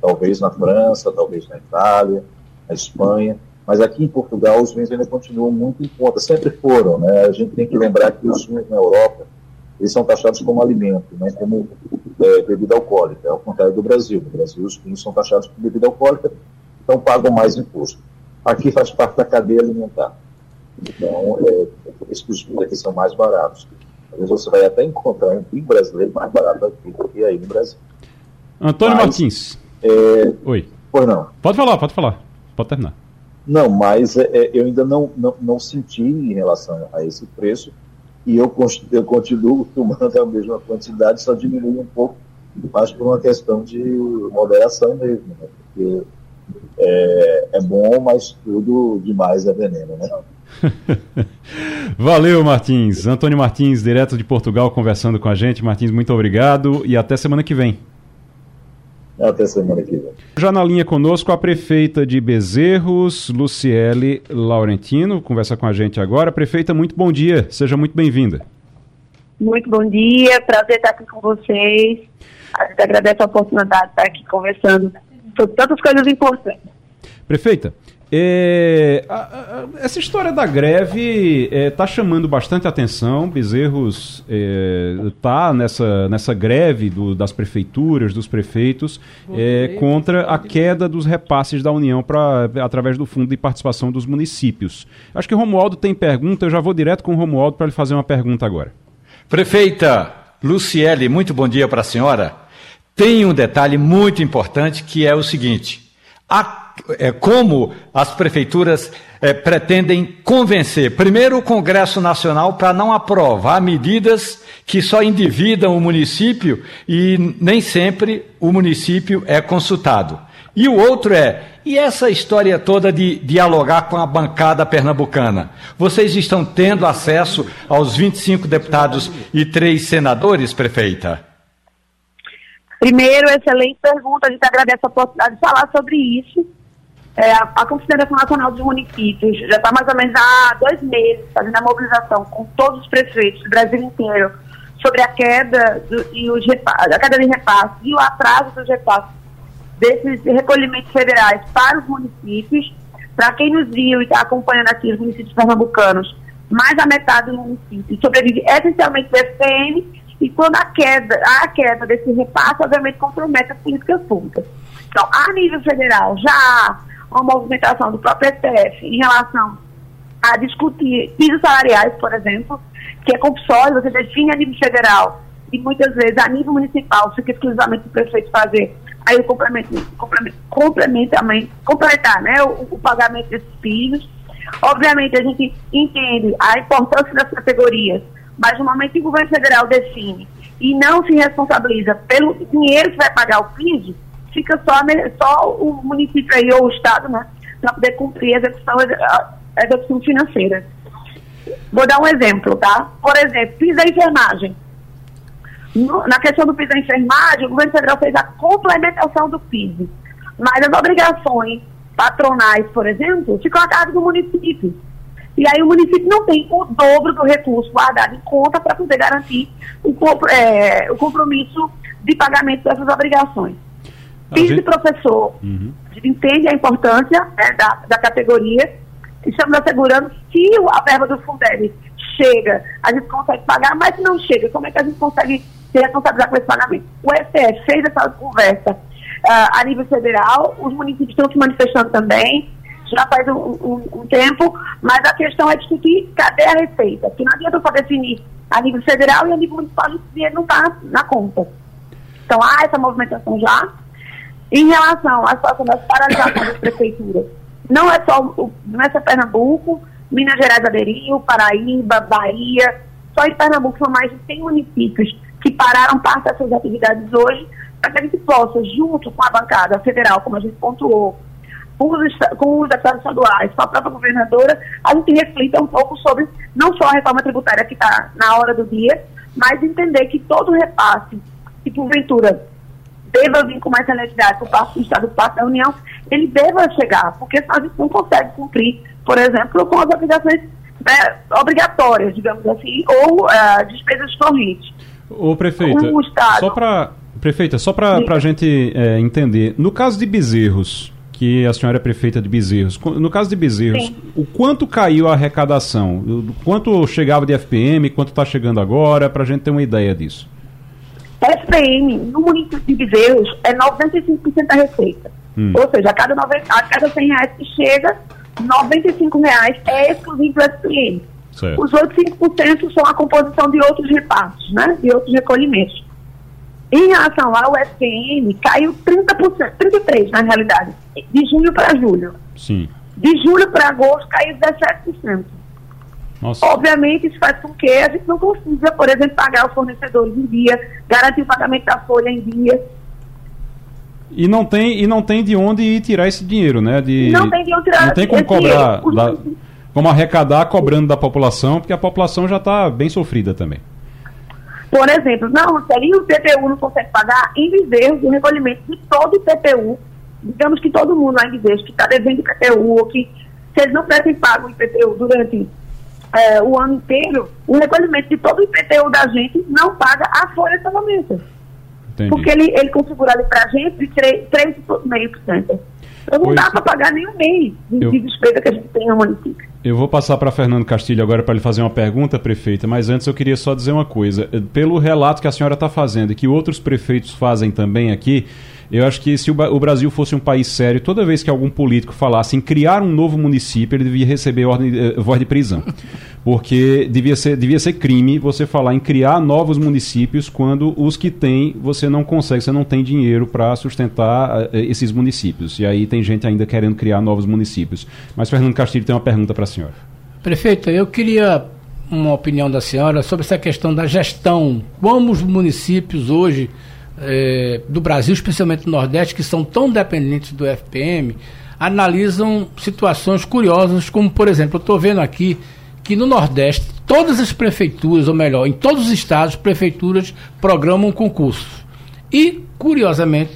Talvez na França, talvez na Itália, na Espanha, mas aqui em Portugal os vinhos ainda continuam muito em conta, sempre foram. Né? A gente tem que lembrar que os vinhos na Europa eles são taxados como alimento, não como é, bebida alcoólica, ao contrário do Brasil. No Brasil, os vinhos são taxados como bebida alcoólica, então pagam mais imposto. Aqui faz parte da cadeia alimentar. Então, é, os vinhos aqui são mais baratos. Às vezes você vai até encontrar um vinho brasileiro mais barato aqui do que aí no Brasil. Antônio mas, Martins. É... Oi. Pois não. Pode falar, pode falar. Pode terminar. Não, mas é, é, eu ainda não, não, não senti em relação a esse preço e eu, eu continuo tomando a mesma quantidade, só diminui um pouco, mas por uma questão de moderação mesmo, né? porque é, é bom, mas tudo demais é veneno, né? Valeu, Martins. Antônio Martins, direto de Portugal, conversando com a gente. Martins, muito obrigado e até semana que vem. Até semana que vem. Já na linha conosco a prefeita de Bezerros, Luciele Laurentino, conversa com a gente agora. Prefeita, muito bom dia, seja muito bem-vinda. Muito bom dia, prazer estar aqui com vocês. A gente agradece a oportunidade de estar aqui conversando sobre tantas coisas importantes. Prefeita, é, a, a, essa história da greve está é, tá chamando bastante atenção. Bezerros está é, nessa, nessa greve do, das prefeituras, dos prefeitos, é, contra a queda dos repasses da União pra, através do Fundo de Participação dos Municípios. Acho que o Romualdo tem pergunta, eu já vou direto com o Romualdo para lhe fazer uma pergunta agora. Prefeita Luciele, muito bom dia para a senhora. Tem um detalhe muito importante que é o seguinte: a é, como as prefeituras é, pretendem convencer, primeiro, o Congresso Nacional para não aprovar medidas que só endividam o município e nem sempre o município é consultado. E o outro é, e essa história toda de dialogar com a bancada pernambucana? Vocês estão tendo acesso aos 25 deputados e três senadores, prefeita? Primeiro, excelente pergunta. A gente agradece a oportunidade de falar sobre isso. É, a, Confederação Nacional dos Municípios já está mais ou menos há dois meses fazendo a mobilização com todos os prefeitos do Brasil inteiro sobre a queda do, e os a queda de repasses e o atraso dos repasses desses recolhimentos federais para os municípios. Para quem nos viu e está acompanhando aqui os municípios pernambucanos, mais da metade do município sobrevive essencialmente do FPM e quando a queda, a queda desse repasse, obviamente, compromete as políticas públicas. Então, a nível federal, já há uma movimentação do próprio STF em relação a discutir pisos salariais, por exemplo, que é compulsório, você define a nível federal e muitas vezes a nível municipal fica exclusivamente o prefeito fazer aí o complemento, completar né, o, o pagamento desses pisos. Obviamente a gente entende a importância das categorias, mas no momento que o governo federal define e não se responsabiliza pelo dinheiro que vai pagar o piso, fica só, só o município aí, ou o Estado, né, para poder cumprir a execução, a execução financeira. Vou dar um exemplo, tá? Por exemplo, piso da enfermagem. No, na questão do piso da enfermagem, o governo federal fez a complementação do piso. Mas as obrigações patronais, por exemplo, ficam a cargo do município. E aí o município não tem o dobro do recurso guardado em conta para poder garantir o, é, o compromisso de pagamento dessas obrigações. Piso gente... professor uhum. entende a importância né, da, da categoria. Estamos assegurando que a verba do Fundeb chega, a gente consegue pagar, mas se não chega, como é que a gente consegue se responsabilizar com esse pagamento? O STF fez essa conversa uh, a nível federal, os municípios estão se manifestando também, já faz um, um, um, tempo, mas a questão é discutir cadê a receita, porque não adianta só definir a nível federal e a nível municipal o dinheiro não está na conta. Então há essa movimentação já, em relação à situação das paralisações das prefeituras, não é só, não é só Pernambuco, Minas Gerais aderiu, Paraíba, Bahia, só em Pernambuco são mais de 100 municípios que pararam parte das suas atividades hoje, para que a gente possa, junto com a bancada federal, como a gente pontuou, com os, com os deputados estaduais, com a própria governadora, a gente reflita um pouco sobre não só a reforma tributária que está na hora do dia, mas entender que todo repasse, que porventura deva vir com mais celeridade por parte do Estado, por parte da União, ele deva chegar, porque senão a gente não consegue cumprir, por exemplo, com as obrigações né, obrigatórias, digamos assim, ou uh, despesas correntes. Ô, prefeita, só para prefeita, só para a gente é, entender, no caso de Bezerros, que a senhora é prefeita de Bezerros. No caso de Bezerros, Sim. o quanto caiu a arrecadação? Quanto chegava de FPM, quanto está chegando agora, para a gente ter uma ideia disso? FPM, no município de Bezerros, é 95% da receita. Hum. Ou seja, a cada, 90, a cada 100 reais que chega, 95 reais é exclusivo do FPM. Certo. Os outros 5% são a composição de outros repartos, né? de outros recolhimentos. Em relação ao SPM, caiu 30%, 33% na realidade, de junho para julho. Sim. De julho para agosto caiu 17%. Nossa. Obviamente, isso faz com que a gente não consiga, por exemplo, pagar os fornecedores em dia, garantir o pagamento da folha em dia. E não tem, e não tem de onde ir tirar esse dinheiro, né? De, não tem de onde tirar Não tem como cobrar, da, como arrecadar cobrando da população, porque a população já está bem sofrida também. Por exemplo, não, se o IPTU não consegue pagar, em Bezerros, o recolhimento de todo o IPTU, digamos que todo mundo lá em Bezerros que está devendo IPTU, ou que se eles não tivessem pago o IPTU durante é, o ano inteiro, o recolhimento de todo o IPTU da gente não paga a folha de pagamento. Porque ele, ele configura ali para a gente de 3,5%. Então não pois, dá para pagar nem um mês de, eu, de despesa que a gente tem no município. Eu vou passar para Fernando Castilho agora para lhe fazer uma pergunta, prefeita, mas antes eu queria só dizer uma coisa. Pelo relato que a senhora está fazendo e que outros prefeitos fazem também aqui, eu acho que se o Brasil fosse um país sério, toda vez que algum político falasse em criar um novo município, ele devia receber ordem, eh, voz de prisão. Porque devia ser, devia ser crime você falar em criar novos municípios quando os que tem você não consegue, você não tem dinheiro para sustentar eh, esses municípios. E aí tem gente ainda querendo criar novos municípios. Mas Fernando Castilho tem uma pergunta para a senhora. Prefeito, eu queria uma opinião da senhora sobre essa questão da gestão. Como os municípios hoje é, do Brasil, especialmente do Nordeste, que são tão dependentes do FPM, analisam situações curiosas, como, por exemplo, eu estou vendo aqui que no Nordeste, todas as prefeituras, ou melhor, em todos os estados, prefeituras programam concursos. E, curiosamente,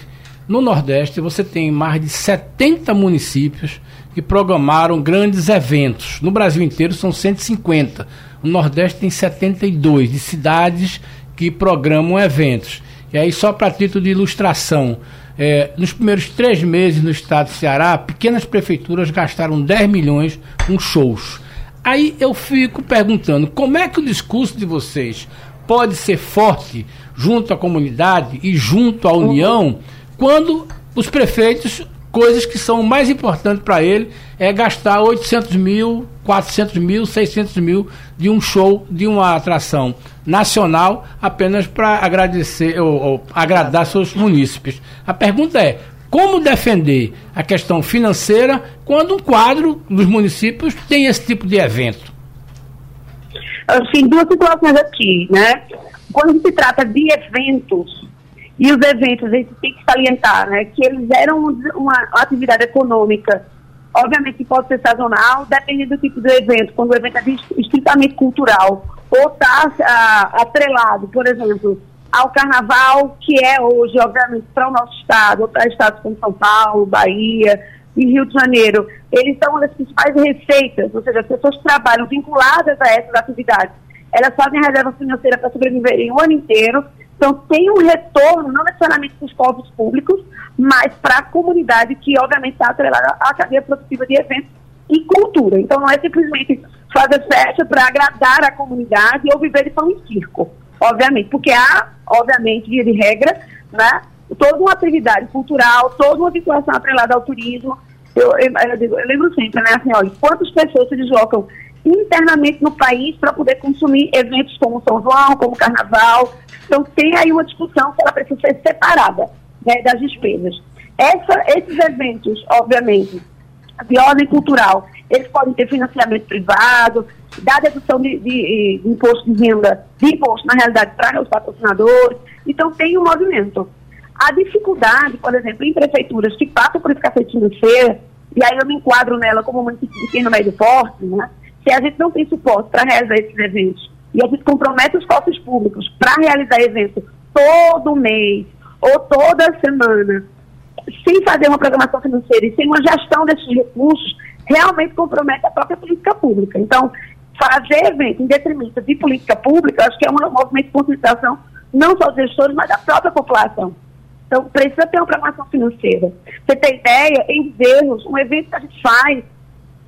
no Nordeste você tem mais de 70 municípios que programaram grandes eventos. No Brasil inteiro são 150. No Nordeste tem 72 de cidades que programam eventos. E aí, só para título de ilustração, é, nos primeiros três meses no estado do Ceará, pequenas prefeituras gastaram 10 milhões com shows. Aí eu fico perguntando, como é que o discurso de vocês pode ser forte junto à comunidade e junto à União quando os prefeitos coisas que são mais importantes para ele é gastar 800 mil, 400 mil, 600 mil de um show, de uma atração nacional apenas para agradecer ou, ou, agradar seus munícipes. A pergunta é: como defender a questão financeira quando um quadro dos municípios tem esse tipo de evento? Assim, duas situações aqui, né? Quando se trata de eventos e os eventos, a gente tem que salientar, né, que eles eram uma atividade econômica, obviamente pode ser sazonal, dependendo do tipo de evento. Quando o evento é estritamente cultural ou está ah, atrelado, por exemplo, ao carnaval, que é hoje, obviamente, para o nosso estado, ou para estados como São Paulo, Bahia e Rio de Janeiro, eles são uma das principais receitas, ou seja, as pessoas que trabalham vinculadas a essas atividades, elas fazem reserva financeira para sobreviverem o ano inteiro, então, tem um retorno, não necessariamente para os povos públicos, mas para a comunidade que, obviamente, está atrelada à cadeia produtiva de eventos e cultura. Então, não é simplesmente fazer festa para agradar a comunidade ou viver de pão e circo, obviamente, porque há, obviamente, via de regra, né, toda uma atividade cultural, toda uma vinculação atrelada ao turismo. Eu, eu, eu, eu lembro sempre, né, assim, olha, quantas pessoas se deslocam internamente no país para poder consumir eventos como São João, como Carnaval. Então, tem aí uma discussão que ela precisa ser separada né, das despesas. Essa, esses eventos, obviamente, de ordem cultural, eles podem ter financiamento privado, dar dedução de, de, de, imposto de renda, de imposto, na realidade, para os patrocinadores. Então, tem um movimento. A dificuldade, por exemplo, em prefeituras que passam por escassez financeira, e aí eu me enquadro nela como município pequeno, médio porte, né? Se a gente não tem suporte para realizar esses eventos, e a gente compromete os cofres públicos para realizar eventos todo mês ou toda semana, sem fazer uma programação financeira e sem uma gestão desses recursos, realmente compromete a própria política pública. Então, fazer evento em detrimento de política pública, acho que é um movimento de conscientização não só dos gestores, mas da própria população. Então, precisa ter uma programação financeira. Você tem ideia, em vermos, um evento que a gente faz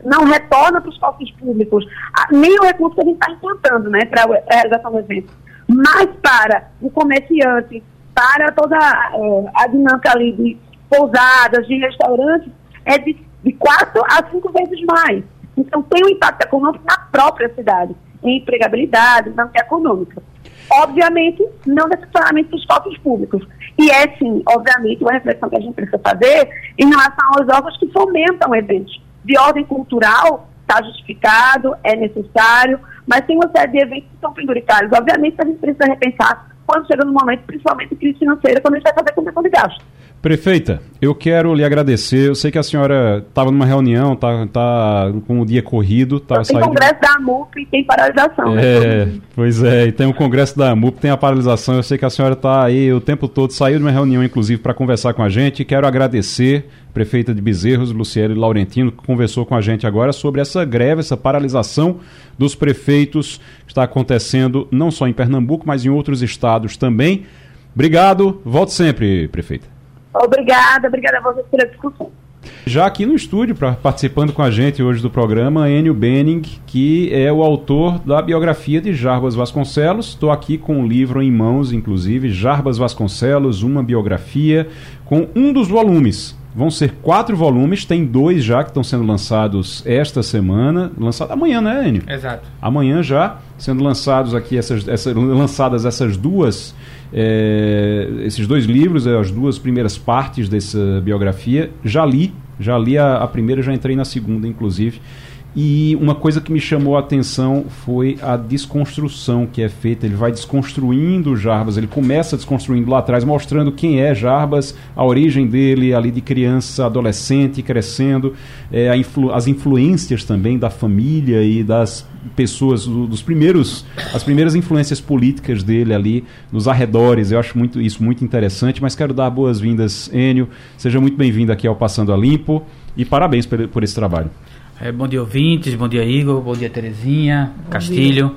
não retorna para os cofres públicos nem o recurso que a gente está implantando né, para a realização do evento, mas para o comerciante, para toda uh, a dinâmica ali de pousadas, de restaurantes, é de, de quatro a cinco vezes mais. Então, tem um impacto econômico na própria cidade, em empregabilidade, na econômica. Obviamente, não necessariamente os cofres públicos. E é, sim, obviamente, uma reflexão que a gente precisa fazer em relação aos órgãos que fomentam eventos. De ordem cultural, está justificado, é necessário, mas tem uma série de eventos que são penduricários. Obviamente, a gente precisa repensar quando chega no momento, principalmente crise financeira, quando a gente vai fazer contenção de gastos. Prefeita, eu quero lhe agradecer. Eu sei que a senhora estava numa reunião, tá, tá com o dia corrido. Tava tem congresso da AMUP e tem paralisação. Né? É, né? pois é, e tem o congresso da AMUP, tem a paralisação. Eu sei que a senhora está aí o tempo todo, saiu de uma reunião, inclusive, para conversar com a gente. Quero agradecer, prefeita de Bezerros, Luciele Laurentino, que conversou com a gente agora sobre essa greve, essa paralisação dos prefeitos que está acontecendo não só em Pernambuco, mas em outros estados também. Obrigado, volte sempre, prefeita. Obrigada, obrigada a vocês pela discussão. Já aqui no estúdio, pra, participando com a gente hoje do programa, Enio Benning, que é o autor da biografia de Jarbas Vasconcelos. Estou aqui com o livro em mãos, inclusive, Jarbas Vasconcelos, uma biografia, com um dos volumes. Vão ser quatro volumes, tem dois já que estão sendo lançados esta semana. Lançado amanhã, né, Enio? Exato. Amanhã já, sendo lançados aqui essas, essas lançadas essas duas é, esses dois livros, é, as duas primeiras partes dessa biografia, já li, já li a, a primeira, já entrei na segunda, inclusive. E uma coisa que me chamou a atenção foi a desconstrução que é feita. Ele vai desconstruindo Jarbas, ele começa desconstruindo lá atrás, mostrando quem é Jarbas, a origem dele, ali de criança, adolescente, crescendo, é, influ as influências também da família e das pessoas, dos primeiros, as primeiras influências políticas dele ali nos arredores. Eu acho muito, isso muito interessante, mas quero dar boas-vindas, Enio. Seja muito bem-vindo aqui ao Passando a Limpo e parabéns por, por esse trabalho. É, bom dia, ouvintes. Bom dia, Igor. Bom dia, Terezinha, bom Castilho. Dia.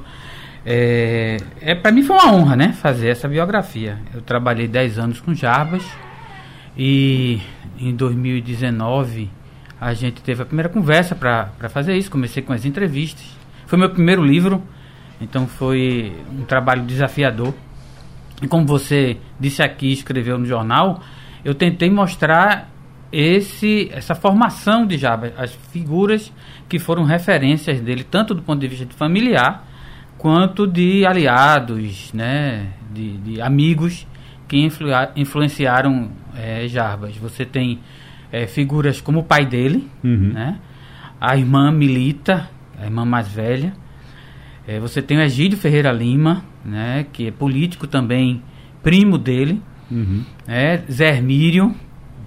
É, é para mim foi uma honra, né, fazer essa biografia. Eu trabalhei 10 anos com Jarbas e em 2019 a gente teve a primeira conversa para fazer isso. Comecei com as entrevistas. Foi meu primeiro livro, então foi um trabalho desafiador. E como você disse aqui, escreveu no jornal, eu tentei mostrar esse essa formação de Jabba, as figuras que foram referências dele, tanto do ponto de vista de familiar, quanto de aliados, né, de, de amigos que influ, influenciaram é, Jarbas. Você tem é, figuras como o pai dele, uhum. né, a irmã Milita, a irmã mais velha. É, você tem o Egídio Ferreira Lima, né, que é político também, primo dele. Uhum. É, Zé Hermírio,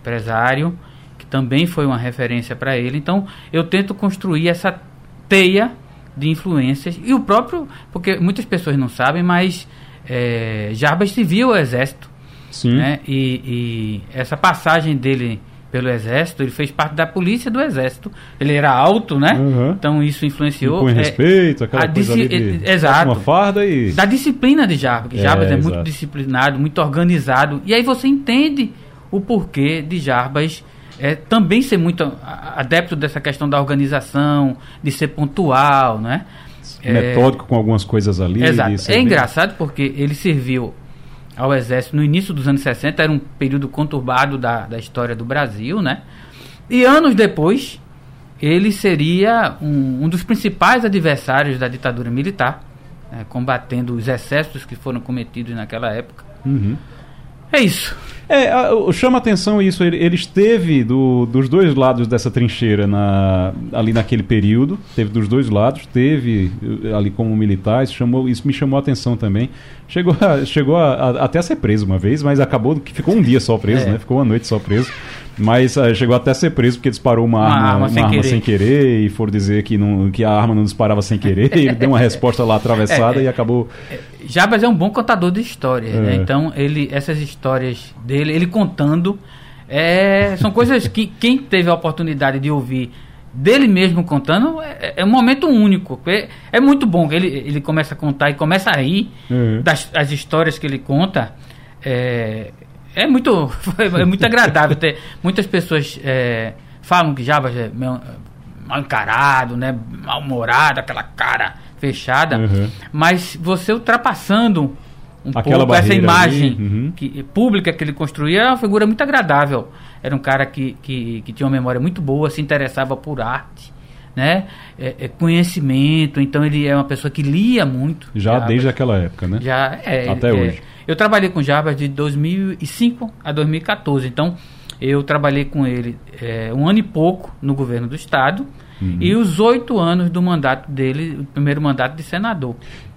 empresário, que também foi uma referência para ele. Então, eu tento construir essa teia de influências e o próprio, porque muitas pessoas não sabem, mas é, Jarbas serviu ao exército, Sim. Né? E, e essa passagem dele pelo exército, ele fez parte da polícia do exército. Ele era alto, né? Uhum. Então isso influenciou. Com é, respeito, aquela coisa ali de, exato. uma farda e da disciplina de Jarbas. É, Jarbas é, é muito disciplinado, muito organizado. E aí você entende o porquê de Jarbas é, também ser muito adepto dessa questão da organização, de ser pontual, né? Metódico é, com algumas coisas ali. Exato. É engraçado porque ele serviu ao exército no início dos anos 60, era um período conturbado da, da história do Brasil, né? E anos depois, ele seria um, um dos principais adversários da ditadura militar, né? combatendo os excessos que foram cometidos naquela época. Uhum. É isso. É, chama atenção isso, ele, esteve do, dos dois lados dessa trincheira na, ali naquele período, teve dos dois lados, teve eh, ali como militar, isso, chamou, isso me chamou a atenção também. Chegou, a, chegou a, a, até a ser preso uma vez, mas acabou que ficou um dia só preso, é. né? Ficou uma noite só preso. Mas uh, chegou até a ser preso porque disparou uma, uma arma, arma, uma sem, arma querer. sem, querer. e foram dizer que, não, que a arma não disparava sem querer. ele deu uma resposta lá atravessada é, e acabou. É, Jabas é um bom contador de histórias, né? É. Então, ele, essas histórias dele, ele contando, é, são coisas que quem teve a oportunidade de ouvir dele mesmo contando é, é um momento único. É, é, muito bom que ele, ele começa a contar e começa a rir uhum. das as histórias que ele conta. É, é muito, é muito agradável. ter, muitas pessoas é, falam que Jabas é mal encarado, né? mal-humorado, aquela cara fechada. Uhum. Mas você ultrapassando um Aquela pouco essa imagem uhum. que, pública que ele construía, é uma figura muito agradável. Era um cara que, que, que tinha uma memória muito boa, se interessava por arte. Né? É, é conhecimento, então ele é uma pessoa que lia muito. Já Jarbas. desde aquela época, né? Já é. Até é, hoje. Eu trabalhei com Jarbas de 2005 a 2014, então eu trabalhei com ele é, um ano e pouco no governo do estado Uhum. E os oito anos do mandato dele, o primeiro mandato de senador.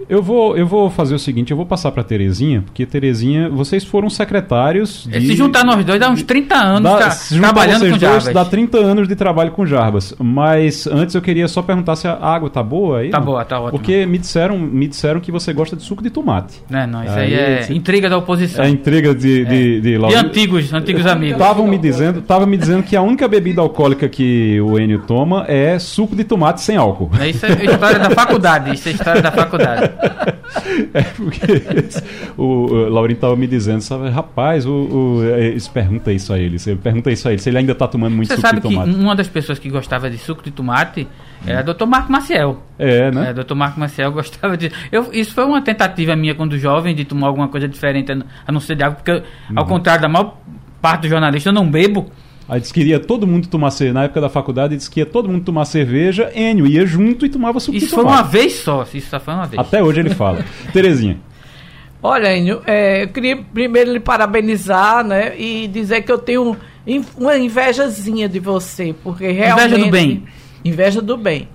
Eu vou, eu vou fazer o seguinte, eu vou passar para Terezinha, porque Terezinha, vocês foram secretários de... Se juntar nós dois, dá uns 30 anos dá, tá, trabalhando com Jarbas. Dá 30 anos de trabalho com Jarbas. Mas antes eu queria só perguntar se a água tá boa aí. Tá não? boa, tá ótimo. Porque me disseram, me disseram que você gosta de suco de tomate. É, não, isso aí, aí é se... intriga da oposição. É intriga de... De, é. de, de, de antigos, antigos amigos. Estavam me dizendo, tava me dizendo que a única bebida alcoólica que o Enio toma é suco de tomate sem álcool. É, isso é história da faculdade. Isso é história da faculdade. É porque o, o Laurinho estava me dizendo, sabe, rapaz, o, o, eles pergunta isso a ele. Você pergunta isso a ele, se ele ainda está tomando muito Você suco de tomate. Uma das pessoas que gostava de suco de tomate era o Dr. Marco Maciel. É, né? É, Dr. Marco Maciel gostava de. Eu, isso foi uma tentativa minha quando jovem de tomar alguma coisa diferente a não ser de água, porque, uhum. ao contrário da maior parte dos jornalistas, eu não bebo. Aí disse que iria todo mundo tomar cerveja. Na época da faculdade, disse que ia todo mundo tomar cerveja. Enio ia junto e tomava suco Isso foi uma vez só. Isso só foi uma vez. Até hoje ele fala. Terezinha. Olha, Enio, é, eu queria primeiro lhe parabenizar, né? E dizer que eu tenho uma invejazinha de você. Porque realmente. Inveja do bem. Inveja do bem.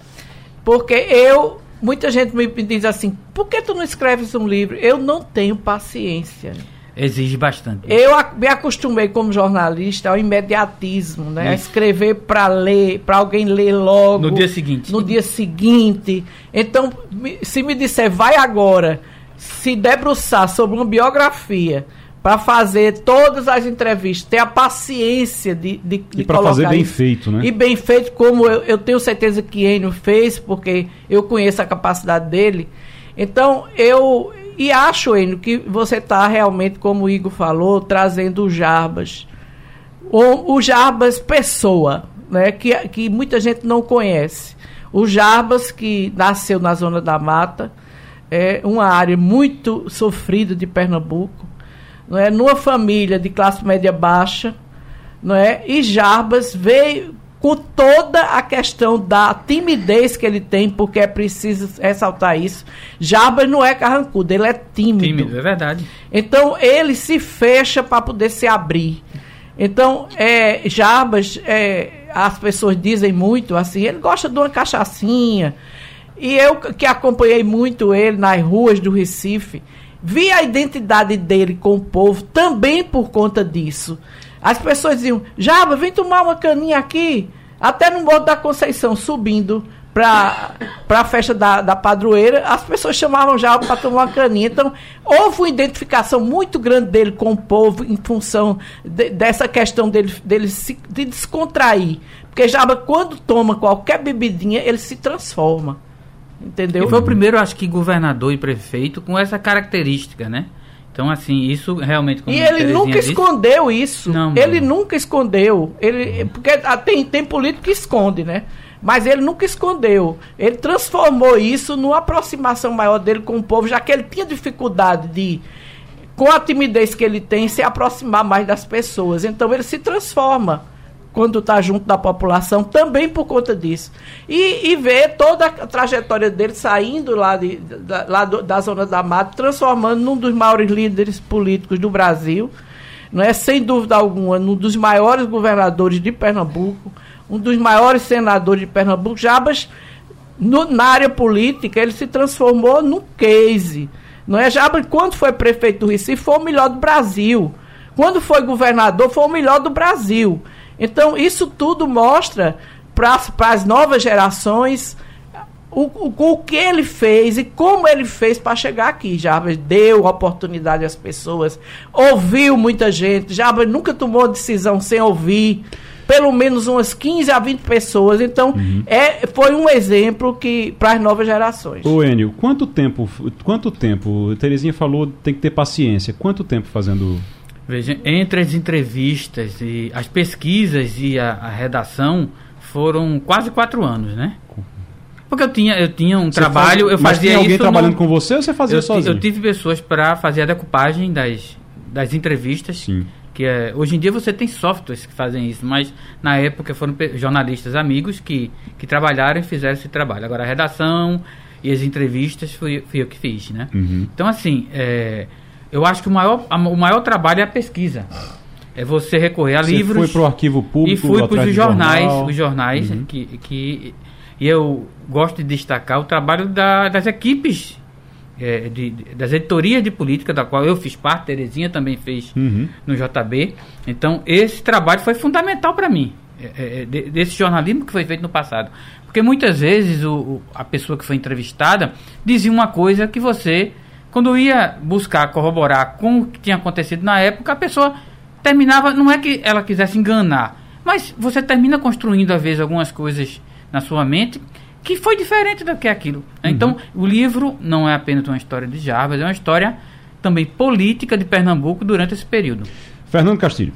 Porque eu. Muita gente me diz assim: por que tu não escreves um livro? Eu não tenho paciência. Exige bastante. Eu me acostumei como jornalista ao imediatismo, né? A escrever para ler, para alguém ler logo. No dia seguinte. No dia seguinte. Então, se me disser, vai agora se debruçar sobre uma biografia para fazer todas as entrevistas, ter a paciência de, de, de e para fazer bem feito, né? E bem feito, como eu, eu tenho certeza que Enio fez, porque eu conheço a capacidade dele. Então, eu e acho, Enio, que você está realmente, como o Igor falou, trazendo o Jarbas. O, o Jarbas pessoa, né, que, que muita gente não conhece. O Jarbas, que nasceu na Zona da Mata, é uma área muito sofrida de Pernambuco, não é? numa família de classe média baixa, não é? e Jarbas veio com toda a questão da timidez que ele tem, porque é preciso ressaltar isso. Jabas não é carrancudo, ele é tímido. Tímido, é verdade. Então ele se fecha para poder se abrir. Então, é, Jarbas, é, as pessoas dizem muito assim, ele gosta de uma cachaçinha. E eu que acompanhei muito ele nas ruas do Recife, vi a identidade dele com o povo também por conta disso. As pessoas diziam, Jaba, vem tomar uma caninha aqui. Até no Morro da Conceição, subindo para a festa da, da padroeira, as pessoas chamavam já para tomar uma caninha. Então, houve uma identificação muito grande dele com o povo em função de, dessa questão dele, dele se, de descontrair. Porque Jaba, quando toma qualquer bebidinha, ele se transforma. Entendeu? E foi o primeiro, acho que, governador e prefeito com essa característica, né? Então, assim, isso realmente. e ele nunca disse, escondeu isso. Não, ele não. nunca escondeu. Ele, porque tem, tem político que esconde, né? Mas ele nunca escondeu. Ele transformou isso numa aproximação maior dele com o povo, já que ele tinha dificuldade de, com a timidez que ele tem, se aproximar mais das pessoas. Então ele se transforma quando está junto da população, também por conta disso. E, e ver toda a trajetória dele saindo lá, de, da, lá do, da Zona da Mata, transformando num dos maiores líderes políticos do Brasil. não é sem dúvida alguma, um dos maiores governadores de Pernambuco, um dos maiores senadores de Pernambuco, Jabas, no, na área política, ele se transformou num case. Não é? Jabas, quando foi prefeito do Recife, foi o melhor do Brasil. Quando foi governador, foi o melhor do Brasil. Então, isso tudo mostra para as novas gerações o, o, o, que ele fez e como ele fez para chegar aqui. Jarbas deu oportunidade às pessoas, ouviu muita gente. Jarbas nunca tomou decisão sem ouvir pelo menos umas 15 a 20 pessoas. Então, uhum. é, foi um exemplo que para as novas gerações. Ô Enio, quanto tempo, quanto tempo, Terezinha falou, tem que ter paciência. Quanto tempo fazendo Veja, entre as entrevistas e as pesquisas e a, a redação foram quase quatro anos, né? Porque eu tinha, eu tinha um você trabalho, faz, eu fazia tinha alguém trabalhando no, com você ou você fazia eu, sozinho? Eu tive pessoas para fazer a decupagem das, das entrevistas. Sim. Que é, hoje em dia você tem softwares que fazem isso, mas na época foram jornalistas amigos que, que trabalharam e fizeram esse trabalho. Agora a redação e as entrevistas fui, fui eu que fiz, né? Uhum. Então assim, é, eu acho que o maior, a, o maior trabalho é a pesquisa. É você recorrer a você livros. Foi para o arquivo público. E fui para os jornais, jornal. os jornais uhum. que, que e eu gosto de destacar o trabalho da, das equipes é, de, das editorias de política, da qual eu fiz parte, Terezinha também fez uhum. no JB. Então, esse trabalho foi fundamental para mim, é, é, desse jornalismo que foi feito no passado. Porque muitas vezes o, a pessoa que foi entrevistada dizia uma coisa que você quando ia buscar corroborar com o que tinha acontecido na época, a pessoa terminava, não é que ela quisesse enganar, mas você termina construindo às vezes algumas coisas na sua mente que foi diferente do que aquilo. Uhum. Então, o livro não é apenas uma história de Jarbas, é uma história também política de Pernambuco durante esse período. Fernando Castilho.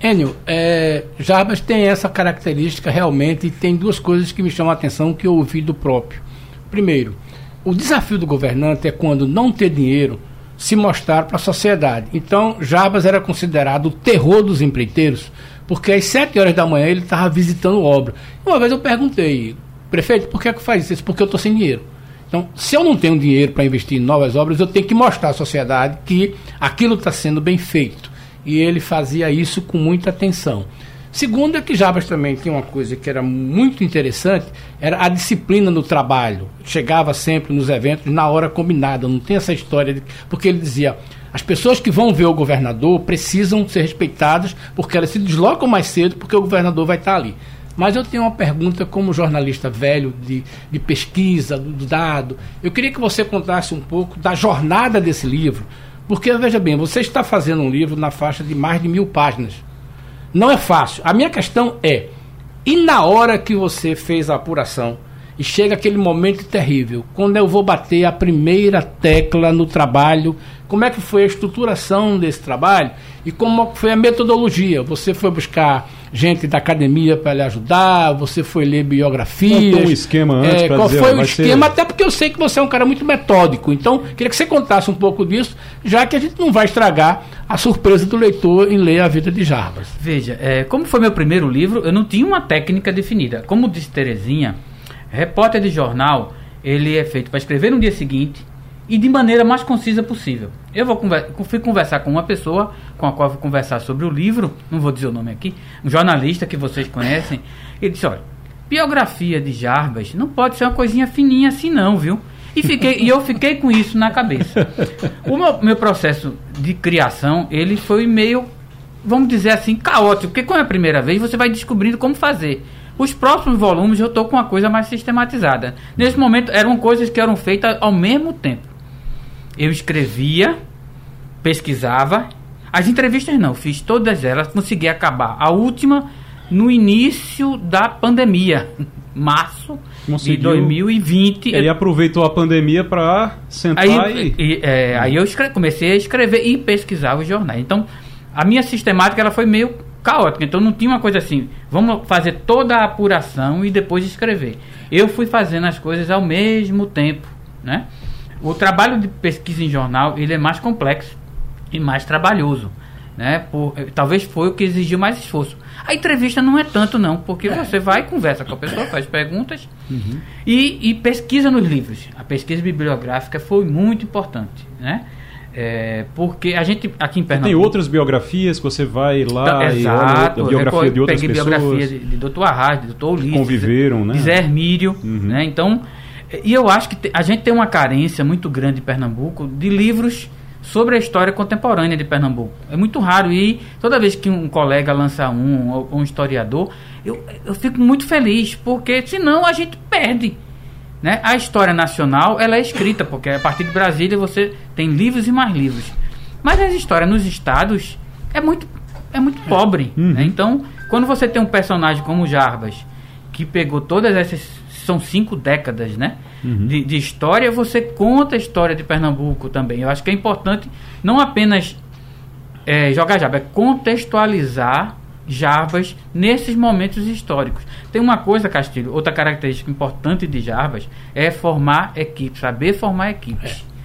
Enio, é, Jarbas tem essa característica realmente e tem duas coisas que me chamam a atenção que eu ouvi do próprio. Primeiro, o desafio do governante é quando não ter dinheiro se mostrar para a sociedade. Então, Jabas era considerado o terror dos empreiteiros, porque às 7 horas da manhã ele estava visitando obra. Uma vez eu perguntei, prefeito, por que, é que faz isso? Porque eu estou sem dinheiro. Então, se eu não tenho dinheiro para investir em novas obras, eu tenho que mostrar à sociedade que aquilo está sendo bem feito. E ele fazia isso com muita atenção. Segundo é que Jabas também tinha uma coisa que era muito interessante, era a disciplina no trabalho. Chegava sempre nos eventos na hora combinada, não tem essa história de, porque ele dizia, as pessoas que vão ver o governador precisam ser respeitadas porque elas se deslocam mais cedo porque o governador vai estar ali. Mas eu tenho uma pergunta como jornalista velho de, de pesquisa, do dado. Eu queria que você contasse um pouco da jornada desse livro, porque veja bem, você está fazendo um livro na faixa de mais de mil páginas. Não é fácil. A minha questão é: e na hora que você fez a apuração e chega aquele momento terrível, quando eu vou bater a primeira tecla no trabalho como é que foi a estruturação desse trabalho e como foi a metodologia. Você foi buscar gente da academia para lhe ajudar, você foi ler biografias. Um esquema antes é, Qual dizer, foi o esquema? Ser... Até porque eu sei que você é um cara muito metódico. Então, queria que você contasse um pouco disso, já que a gente não vai estragar a surpresa do leitor em ler a vida de Jarbas. Veja, é, como foi meu primeiro livro, eu não tinha uma técnica definida. Como disse Terezinha, repórter de jornal, ele é feito para escrever no dia seguinte, e de maneira mais concisa possível. Eu vou conver fui conversar com uma pessoa com a qual vou conversar sobre o livro, não vou dizer o nome aqui, um jornalista que vocês conhecem. Ele disse: olha, biografia de Jarbas não pode ser uma coisinha fininha assim, não, viu? E, fiquei, e eu fiquei com isso na cabeça. O meu, meu processo de criação, ele foi meio, vamos dizer assim, caótico, porque como é a primeira vez, você vai descobrindo como fazer. Os próximos volumes eu estou com uma coisa mais sistematizada. Nesse momento eram coisas que eram feitas ao mesmo tempo eu escrevia, pesquisava. As entrevistas não, fiz todas elas, consegui acabar. A última no início da pandemia, março Conseguiu. de 2020. Ele aproveitou a pandemia para sentar aí, e... e é, aí eu escre... comecei a escrever e pesquisar os jornais. Então, a minha sistemática ela foi meio caótica. Então, não tinha uma coisa assim, vamos fazer toda a apuração e depois escrever. Eu fui fazendo as coisas ao mesmo tempo, né? O trabalho de pesquisa em jornal ele é mais complexo e mais trabalhoso. Né? Por, eh, talvez foi o que exigiu mais esforço. A entrevista não é tanto, não, porque é. você vai, conversa com a pessoa, faz perguntas uhum. e, e, pesquisa nos livros. A pesquisa bibliográfica foi muito importante. Né? É, porque a gente aqui em Pernambuco. Tem outras biografias que você vai lá então, e exato, olha a biografia de outras peguei pessoas. biografia de, de Dr. Arras, de Dr. Ulisses. Conviveram, né? De Zé Hermílio, uhum. né? Então, e eu acho que a gente tem uma carência muito grande em Pernambuco de livros sobre a história contemporânea de Pernambuco. É muito raro e toda vez que um colega lança um, ou um historiador, eu, eu fico muito feliz, porque senão a gente perde. Né? A história nacional ela é escrita, porque a partir de Brasília você tem livros e mais livros. Mas a história nos estados é muito, é muito pobre. Uhum. Né? Então, quando você tem um personagem como Jarbas, que pegou todas essas. São cinco décadas, né? Uhum. De, de, história, você conta a história de Pernambuco também. Eu acho que é importante não apenas é, jogar Jarbas, é contextualizar Jarbas nesses momentos históricos. Tem uma coisa, Castilho, outra característica importante de Jarbas é formar equipes, saber formar equipes. É.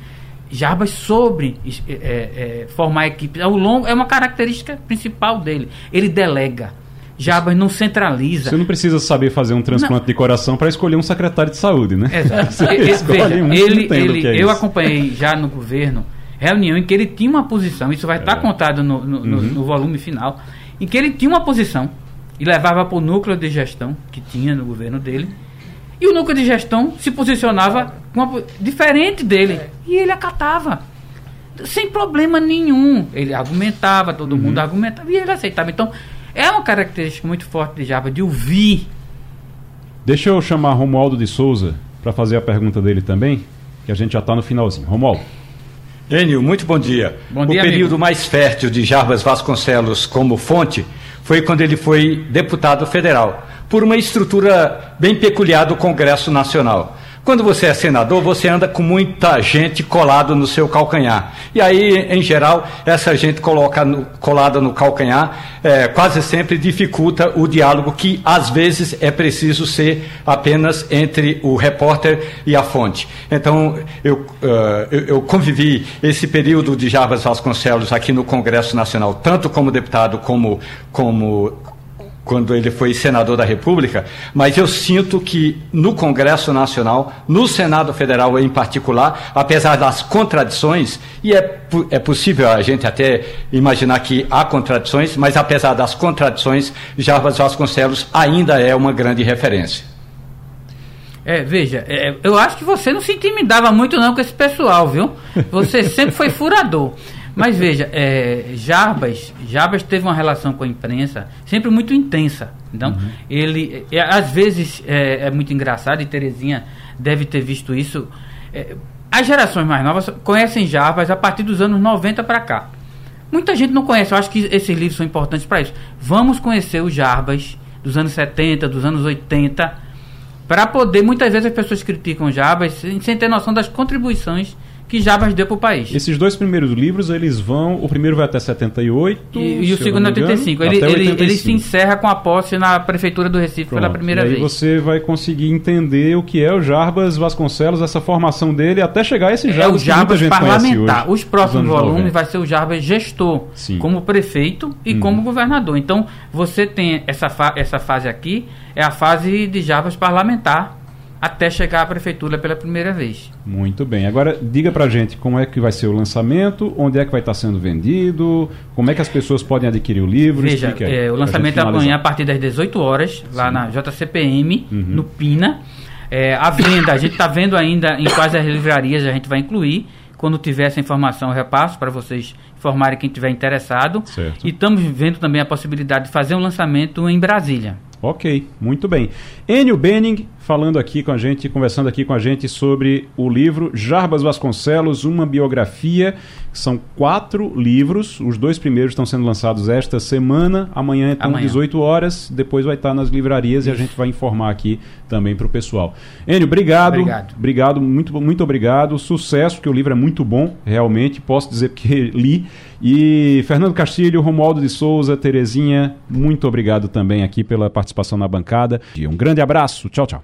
Jarbas sobre é, é, formar equipes ao longo é uma característica principal dele. Ele delega. Jarbas não centraliza. Você não precisa saber fazer um transplante não. de coração para escolher um secretário de saúde, né? Exato. Veja, um ele, ele, é eu acompanhei já no governo reunião em que ele tinha uma posição, isso vai estar é. contado no, no, uhum. no volume final em que ele tinha uma posição e levava para o núcleo de gestão que tinha no governo dele. E o núcleo de gestão se posicionava uma, diferente dele. E ele acatava. Sem problema nenhum. Ele argumentava, todo uhum. mundo argumentava e ele aceitava. Então, é uma característica muito forte de Java, de ouvir. Deixa eu chamar Romualdo de Souza para fazer a pergunta dele também, que a gente já está no finalzinho. Romualdo. Enio, muito bom dia. Bom dia o período amigo. mais fértil de Jarbas Vasconcelos como fonte foi quando ele foi deputado federal, por uma estrutura bem peculiar do Congresso Nacional. Quando você é senador, você anda com muita gente colado no seu calcanhar. E aí, em geral, essa gente coloca no, colada no calcanhar é, quase sempre dificulta o diálogo que, às vezes, é preciso ser apenas entre o repórter e a fonte. Então, eu, uh, eu, eu convivi esse período de Jarbas Vasconcelos aqui no Congresso Nacional, tanto como deputado como, como quando ele foi senador da República, mas eu sinto que no Congresso Nacional, no Senado Federal em particular, apesar das contradições, e é, é possível a gente até imaginar que há contradições, mas apesar das contradições, Jarbas Vasconcelos ainda é uma grande referência. É, veja, é, eu acho que você não se intimidava muito não com esse pessoal, viu? Você sempre foi furador. Mas veja, é, Jarbas, Jarbas teve uma relação com a imprensa sempre muito intensa. Então, uhum. ele, é, às vezes, é, é, muito engraçado, e Terezinha deve ter visto isso. É, as gerações mais novas conhecem Jarbas a partir dos anos 90 para cá. Muita gente não conhece, eu acho que esses livros são importantes para isso. Vamos conhecer os Jarbas dos anos 70, dos anos 80, para poder. Muitas vezes as pessoas criticam Jarbas sem, sem ter noção das contribuições que Jabas deu para o país. Esses dois primeiros livros, eles vão. O primeiro vai até 78. E, e o segundo é 85. Ele, ele, 85. ele se encerra com a posse na Prefeitura do Recife Pronto. pela primeira e aí vez. você vai conseguir entender o que é o Jarbas Vasconcelos, essa formação dele, até chegar a esse Jarbas. É o Jarbas parlamentar. Os próximos volumes vai ser o Jarbas gestor, Sim. como prefeito e uhum. como governador. Então, você tem essa, fa essa fase aqui, é a fase de Jarbas parlamentar até chegar à prefeitura pela primeira vez. Muito bem. Agora diga pra gente como é que vai ser o lançamento, onde é que vai estar sendo vendido, como é que as pessoas podem adquirir o livro. Veja, é, o lançamento é amanhã a partir das 18 horas, lá Sim. na JCPM, uhum. no Pina. É, a venda, a gente está vendo ainda em quais as livrarias a gente vai incluir. Quando tiver essa informação, eu repasso para vocês informarem quem tiver interessado. Certo. E estamos vendo também a possibilidade de fazer um lançamento em Brasília. Ok, muito bem. Enio Benning falando aqui com a gente, conversando aqui com a gente sobre o livro Jarbas Vasconcelos, uma biografia. São quatro livros, os dois primeiros estão sendo lançados esta semana, amanhã então amanhã. 18 horas, depois vai estar nas livrarias Isso. e a gente vai informar aqui também para o pessoal. Enio, obrigado. Obrigado. Obrigado, muito, muito obrigado. Sucesso, porque o livro é muito bom, realmente, posso dizer porque li. E Fernando Castilho, Romualdo de Souza, Terezinha, muito obrigado também aqui pela participação na bancada. E um grande abraço. Tchau, tchau.